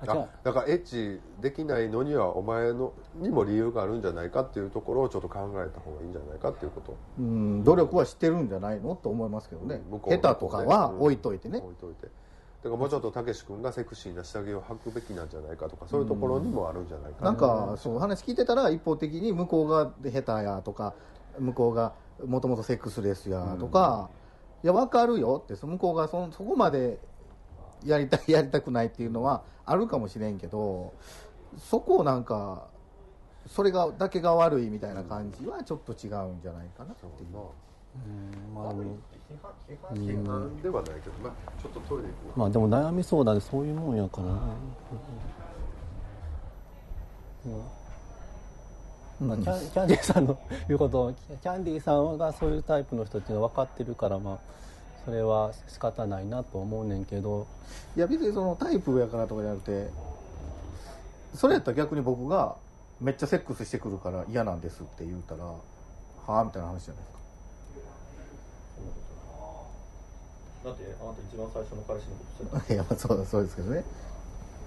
[SPEAKER 1] あだからエッチできないのにはお前のにも理由があるんじゃないかっていうところをちょっと考えた方がいいんじゃないかっていうこと。
[SPEAKER 3] うん努力はしてるんじゃないのと思いますけどね。
[SPEAKER 1] う
[SPEAKER 3] 下手とかは置いといてね。
[SPEAKER 1] 置いといて。だからもうちょっとたけし君がセクシーな下着を履くべきなんじゃないかとかそういうところにもあるんじゃないか
[SPEAKER 3] な。んかそう話聞いてたら一方的に向こうが下手やとか向こうがもともとセックスレスやとか、いや分かるよってそ向こうがそそこまでやりたい やりたくないっていうのはあるかもしれんけどそこをなんかそれがだけが悪いみたいな感じはちょっと違うんじゃないかなっていう。
[SPEAKER 4] うんまあ。でも
[SPEAKER 1] 批判ではないけど、まあ、ちょっとトイレ行くわ
[SPEAKER 4] まあでも悩み相談でそういうもんやから。ね、うん。まあ、キャンキャンディーさんの言うことをキャンディーさんがそういうタイプの人っていうのは分かってるからまあそれは仕方ないなと思うねんけど。
[SPEAKER 3] いや別にそのタイプやからとかじゃなくてそれやったら逆に僕がめっちゃセックスしてくるから嫌なんですって言うたらはあみたいな話じゃないですか。
[SPEAKER 2] だってあなた一番最初の彼氏のことしてた
[SPEAKER 3] いやまあそうそうですけどね。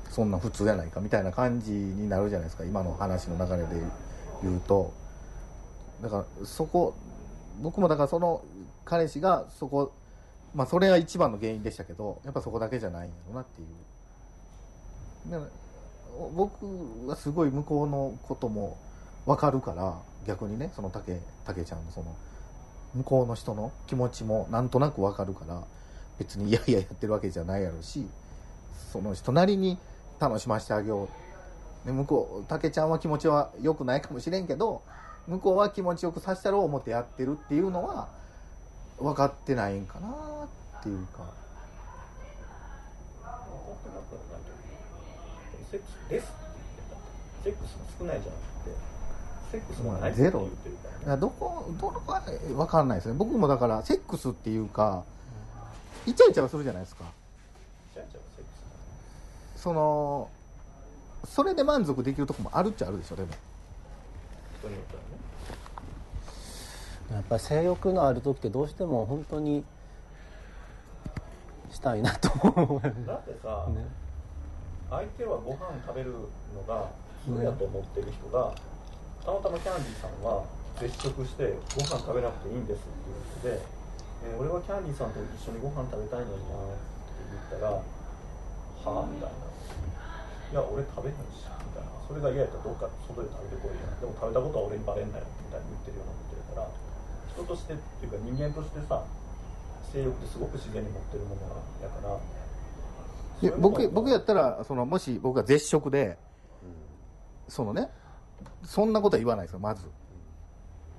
[SPEAKER 3] そんな普通やないかみたいな感じになるじゃないですか。今の話の流れで言うと。だからそこ僕もだからその彼氏がそこまあそれが一番の原因でしたけどやっぱそこだけじゃないんだろうなっていう。だから僕はすごい向こうのことも分かるから逆にねその竹竹ちゃんのその向こうの人の気持ちもなんとなく分かるから別にいやいややってるわけじゃないやろうしその人なりに楽しませてあげよう、ね、向こう竹ちゃんは気持ちは良くないかもしれんけど向こうは気持ちよくさせたろう思ってやってるっていうのは分かってないんかなっていうか。
[SPEAKER 2] セックスですって言ってた。セックスが少ないじゃなくてセックスがないって言ってるからね。
[SPEAKER 3] どこどこか分かんないですね。僕もだからセックスっていうかイチャイチャはするじゃないですか。そのそれで満足できるとこもあるっちゃあるでしょでも。
[SPEAKER 2] 人によってはね
[SPEAKER 4] やっぱり性欲のある時ってどうしても本当にしたいなと思う。
[SPEAKER 2] だってさ、相手はご飯食べるのが普通やと思ってる人が、たまたまキャンディーさんは絶食してご飯食べなくていいんですっていう人で、えー俺はキャンディーさんと一緒にご飯食べたいのになって言ったらはあみたいな。いや俺食べへんしみたいな。それが嫌やったらどっか外で食べてこいやでも食べたことは俺にバレんなよみたいに言ってるようなことやから人としてっていうか人間としてさ性欲ってすごく自然に持ってるものやから。
[SPEAKER 3] で僕僕やったらそのもし僕が絶食で、そのねそんなことは言わないですよまず。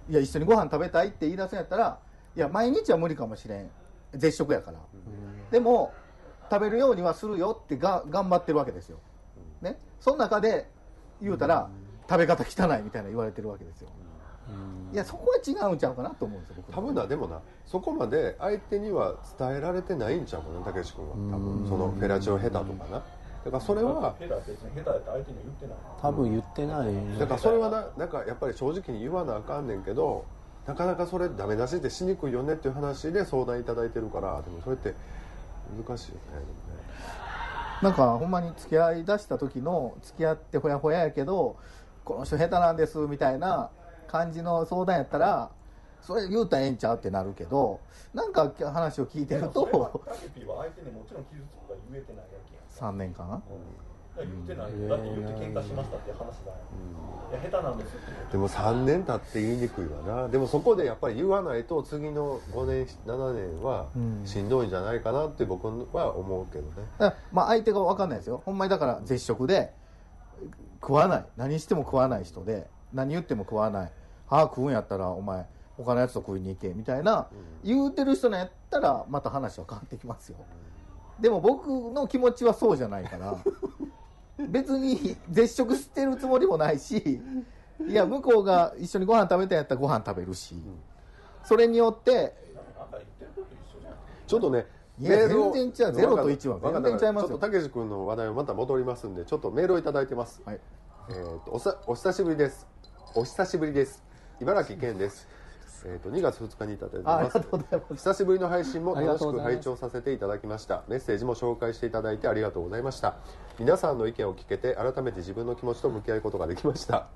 [SPEAKER 3] いや一緒にご飯食べたいって言い出すんやったらいや毎日は無理かもしれん。絶食やから、でも食べるようにはするよってが頑張ってるわけですよ、ね、その中で言うたら、食べ方汚いみたいな言われてるわけですよ、いやそこは違うんちゃうかなと思うんですよ僕。
[SPEAKER 1] 多分なでもなそこまで相手には伝えられてないんちゃうかなたけし君は。多分そのフェラチオ下手とかな。だからそれは
[SPEAKER 2] 下手別に下手やって相手には言ってない。
[SPEAKER 4] 多分言ってない。ね
[SPEAKER 1] だからそれはななんかやっぱり正直に言わなあかんねんけどなかなかそれダメ出しってしにくいよねっていう話で相談いただいてるからでもそれって難しいよねでもね。
[SPEAKER 3] なんかほんまに付き合いだした時の付き合ってほやほややけどこの人下手なんですみたいな感じの相談やったらそれ言うたらええんちゃうってなるけどなんか話を聞いてると
[SPEAKER 2] タケピーは相手にもちろん傷つくから言えてないわけやんか
[SPEAKER 3] 3年間？
[SPEAKER 2] だから言ってないよ。だって言って喧嘩しましたって話だよ、いや下手なんですって
[SPEAKER 1] でも3年経って言いにくいわな。でもそこでやっぱり言わないと次の5年7年は
[SPEAKER 3] うん。
[SPEAKER 1] しんどいんじゃないかなって僕は思うけどね。
[SPEAKER 3] だからまあ相手が分かんないですよ。ほんまにだから絶食で食わない。何しても食わない人で何言っても食わない。ああ食うんやったらお前他のやつと食いに行け。みたいな言うてる人のやったらまた話は変わってきますよ。でも僕の気持ちはそうじゃないから 別に絶食してるつもりもないしいや向こうが一緒にご飯食べたんやったらご飯食べるしそれによって
[SPEAKER 1] ちょっとね
[SPEAKER 3] 全然違う。ゼロと1は全然違いますよ。
[SPEAKER 1] ちょっとたけし君の話題はまた戻りますんでちょっとメールをいただいてます。
[SPEAKER 3] はい。
[SPEAKER 1] えーとおさお久しぶりですお久しぶりです。茨城県です。えー、と2月2日にいただいてます。久しぶりの配信も楽しく拝聴させていただきました。メッセージも紹介していただいてありがとうございました。皆さんの意見を聞けて改めて自分の気持ちと向き合うことができました。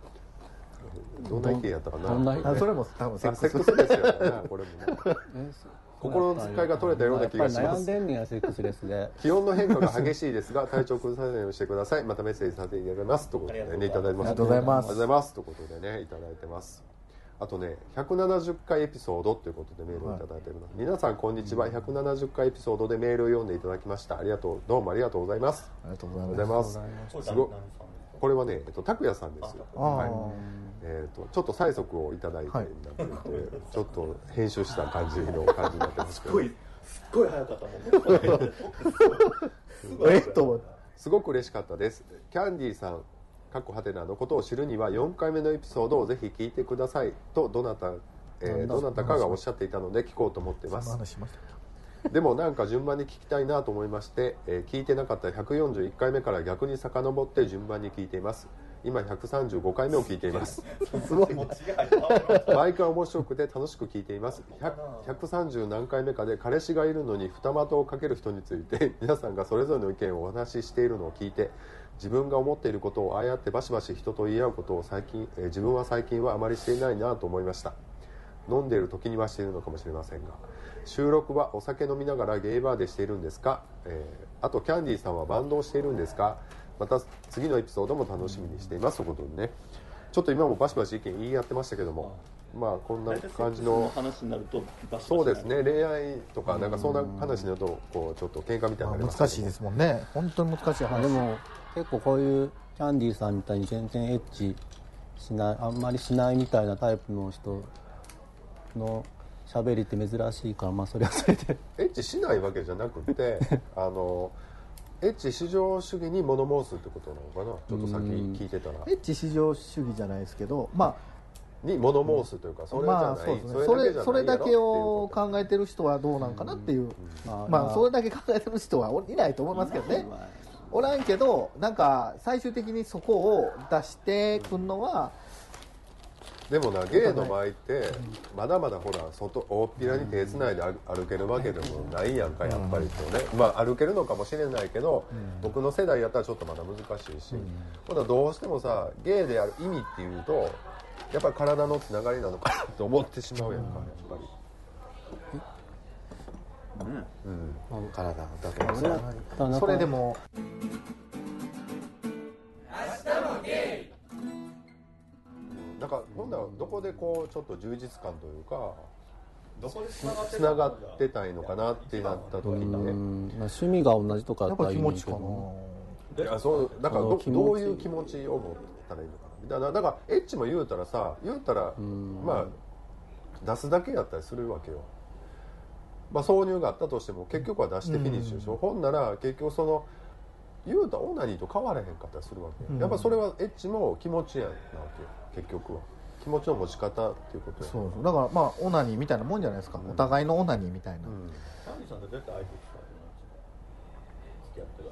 [SPEAKER 1] どんな意見やったかな。
[SPEAKER 4] どんな
[SPEAKER 3] あそれも多分セッ
[SPEAKER 1] ク
[SPEAKER 3] ス
[SPEAKER 1] ですよね。これもね 心の使いが取れたような気がします。
[SPEAKER 4] ね
[SPEAKER 1] 気温の変化が激しいですが体調崩さないようにしてください。またメッセージさせていただきます。ということでねいただいてます
[SPEAKER 3] ありがとうございます。
[SPEAKER 1] ありがとうございます。ということでねいただいてます。あとね170回エピソードということでメールをいただいております、皆さんこんにちは。170回エピソードでメールを読んでいただきました。ありがとう。どうもありがとうございます。
[SPEAKER 3] ありがとう
[SPEAKER 1] あ
[SPEAKER 3] ご
[SPEAKER 1] ざい
[SPEAKER 3] ま
[SPEAKER 1] ますこれはね、えっと、拓也さんです
[SPEAKER 3] あ
[SPEAKER 1] はい。
[SPEAKER 3] ー
[SPEAKER 1] えー、とちょっと催促をいただいて
[SPEAKER 3] はい。
[SPEAKER 1] なってて、ちょっと編集した感じの感じになってますけど。
[SPEAKER 2] すっごい早かったもん
[SPEAKER 3] えっと
[SPEAKER 1] すごく嬉しかったです。キャンディーさんかっこはてなのことを知るには4回目のエピソードをぜひ聞いてください。とどなた、えーどなたかがおっしゃっていたので聞こうと思ってます。
[SPEAKER 3] 話しました
[SPEAKER 1] でもなんか順番に聞きたいなと思いまして、えー聞いてなかった141回目から逆に遡って順番に聞いています今135回目を聞いています。
[SPEAKER 3] すごい。
[SPEAKER 1] 毎回面白くて楽しく聞いています。100 130何回目かで彼氏がいるのに二股をかける人について皆さんがそれぞれの意見をお話ししているのを聞いて自分が思っていることをああやってバシバシ人と言い合うことを最近、えー自分は最近はあまりしていないなと思いました。飲んでいる時にはしているのかもしれませんが収録はお酒飲みながらゲイバーでしているんですか、えーあとキャンディーさんはバンドをしているんですか？また次のエピソードも楽しみにしていますということでね。ちょっと今もバシバシ意見言い合ってましたけどもまあこんな感じの
[SPEAKER 2] 話になると
[SPEAKER 1] そうですね。恋愛とかなんかそんな話になるとこうちょっと喧嘩みたいになります
[SPEAKER 3] 難しいですすもんね。本当に難しい話。
[SPEAKER 4] まあでも結構こういうキャンディーさんみたいに全然エッチしないあんまりしないみたいなタイプの人の喋りって珍しいからまあそれはそれで。
[SPEAKER 1] エッチしないわけじゃなくてあのエッチ至上主義に物申すってことなのかな？ちょっとさっき聞いてたら。
[SPEAKER 3] エッチ至上主義じゃないですけどま
[SPEAKER 1] に物申すというか
[SPEAKER 3] あ
[SPEAKER 1] それじゃない、
[SPEAKER 3] まあそうですね。それそれだけを考えてる人はどうなんかなっていう。
[SPEAKER 4] まあ
[SPEAKER 3] まあ。それだけ考えてる人はいないと思いますけどね。おらんけどなんか最終的にそこを出してくんのは
[SPEAKER 1] でもなゲイの場合ってまだまだほら外大っぴらに手つないで歩歩けるわけでもないやんかやっぱりとね、まあ歩けるのかもしれないけど、僕の世代やったらちょっとまだ難しいし、ほらどうしてもさゲイである意味っていうとやっぱり体のつながりなのかなって思ってしまうやんかやっぱり。
[SPEAKER 3] 体だと思います
[SPEAKER 4] だからなんか
[SPEAKER 3] それでも
[SPEAKER 1] なんかほんならどこでこうちょっと充実感というか
[SPEAKER 2] どこでつながって
[SPEAKER 1] たいのかなってなった時
[SPEAKER 4] う
[SPEAKER 1] にね。
[SPEAKER 4] んまあ趣味が同じとかだ
[SPEAKER 3] やっ
[SPEAKER 4] たらいいねん
[SPEAKER 3] 気持ちかな。
[SPEAKER 4] けど。
[SPEAKER 1] いやそうだからどどういう気持ちを持ったらいいのかな？だからだからエッチも言うたらさ言うたらまあ出すだけやったりするわけよ。まあ挿入があったとしても結局は出してフィニッシュでしょ、ほんなら結局その言うたらオナニーと変わらへんかったりするわけよ、
[SPEAKER 3] うん。
[SPEAKER 1] やっぱそれはエッチも気持ちやなわけよ結局は。気持ちの持ち方っていうことや。
[SPEAKER 3] そうそう。だからまあオナニーみたいなもんじゃないですか、お互いのオナニーみたいな、
[SPEAKER 1] うん。
[SPEAKER 2] キャンディさんっってない付き合ってる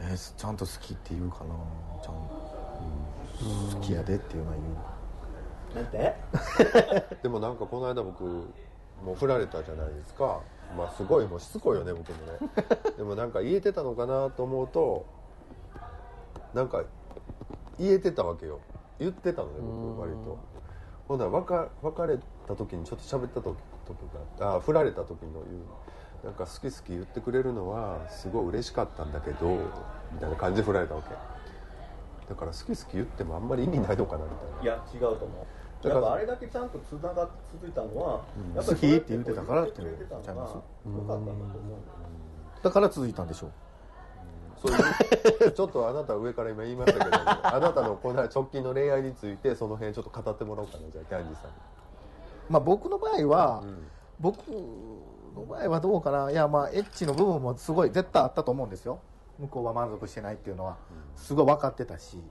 [SPEAKER 3] えーちゃんと好きって言うかな。ちゃんと、好きやでっていうのは言う。
[SPEAKER 2] なんて？
[SPEAKER 1] でもなんかこの間僕もう振られたじゃないですかまあすごいもうしつこいよね僕もね。でもなんか言えてたのかなと思うとなんか言えてたわけよ。言ってたのね僕割と。ほんなら別別れた時にちょっと喋った時時がああ振られた時の言うなんか好き好き言ってくれるのはすごい嬉しかったんだけどみたいな感じで振られたわけ。だから好き好き言ってもあんまり意味ないのかなみたいな。い
[SPEAKER 2] や違うと思う
[SPEAKER 1] だから
[SPEAKER 2] やっぱあれだけちゃんとつなが続いたのは、やっぱり
[SPEAKER 3] 好きって言ってたからって
[SPEAKER 2] 言ってくれてたの。が
[SPEAKER 3] ちゃいます
[SPEAKER 2] よかったんだと思う
[SPEAKER 3] だから続いたんでしょう。
[SPEAKER 1] そういう ちょっとあなた上から今言いましたけど あなたのこの直近の恋愛についてその辺ちょっと語ってもらおうかなじゃあキャンディーさんに。
[SPEAKER 3] まあ僕の場合は、
[SPEAKER 1] ん。
[SPEAKER 3] 僕の場合はどうかな。いやまあエッチの部分もすごい絶対あったと思うんですよ。向こうは満足してないっていうのは。すごい分かってたし、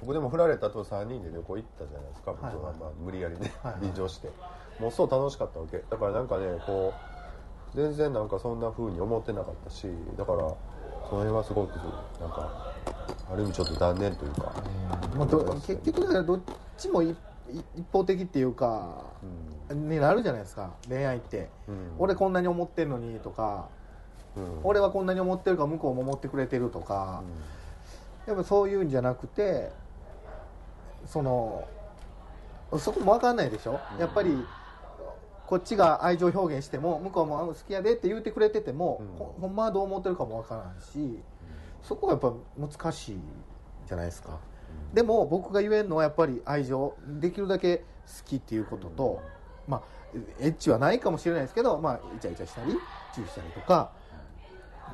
[SPEAKER 1] 僕でも振られた後3人で旅行行ったじゃないですか。僕は、まあ、無理やりね便乗して。もうそう楽しかったわけ。だからなんかねこう全然なんかそんな風に思ってなかったしだからその辺はすごくなんかある意味ちょっと断念というか、
[SPEAKER 3] まあ、ど結局だからどっちも一方的っていうか、になるじゃないですか。恋愛って、
[SPEAKER 1] うん。
[SPEAKER 3] 俺こんなに思ってんのにとか、
[SPEAKER 1] うん。
[SPEAKER 3] 俺はこんなに思ってるから向こうも思ってくれてるとか、やっぱそういうんじゃなくてそのそこも分かんないでしょ、やっぱりこっちが愛情表現しても向こうもあ好きやでって言ってくれてても、ほんまはどう思ってるかも分からんしそこはやっぱ難しいじゃないですか、でも僕が言えるのはやっぱり愛情できるだけ好きっていうことと、まあエッチはないかもしれないですけど、まあ、イチャイチャしたりチューしたりとか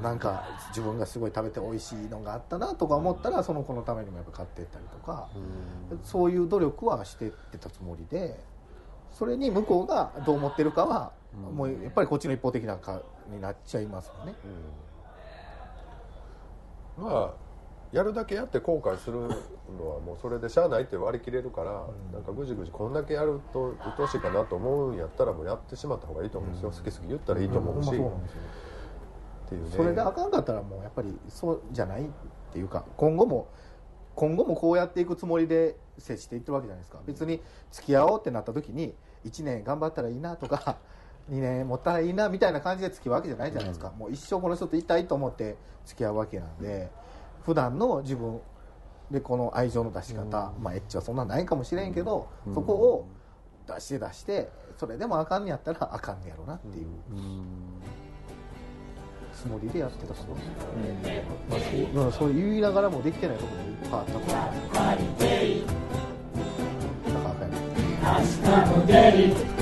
[SPEAKER 3] なんか自分がすごい食べて美味しいのがあったなとか思ったらその子のためにもやっぱ買っていったりとか、そういう努力はしてってたつもりでそれに向こうがどう思ってるかは、もうやっぱりこっちの一方的なかになっちゃいますよね。
[SPEAKER 1] まあやるだけやって後悔するのはもうそれでしゃあないって割り切れるから、なんかぐじぐじこんだけやると鬱陶しいかなと思うんやったらもうやってしまった方がいいと思うんですよ、好き好き言ったらいいと思うし、っていうね。
[SPEAKER 3] それであかんかったらもうやっぱりそうじゃないっていうか今後も今後もこうやっていくつもりで接していってるわけじゃないですか。別に付き合おうってなった時に1年頑張ったらいいなとか 2年持ったらいいなみたいな感じで付き合うわけじゃないじゃないですか、もう一生この人といたいと思って付き合うわけなんで普段の自分でこの愛情の出し方、まあエッチはそんなないかもしれんけど、そこを出して出してそれでもあかんねやったらあかんねやろなっていうつもりでやってたと。思う、まあ、そうまあそう言いながらもできてないところもいっぱいあったと。思うだからあかんやろ
[SPEAKER 5] 明日も出る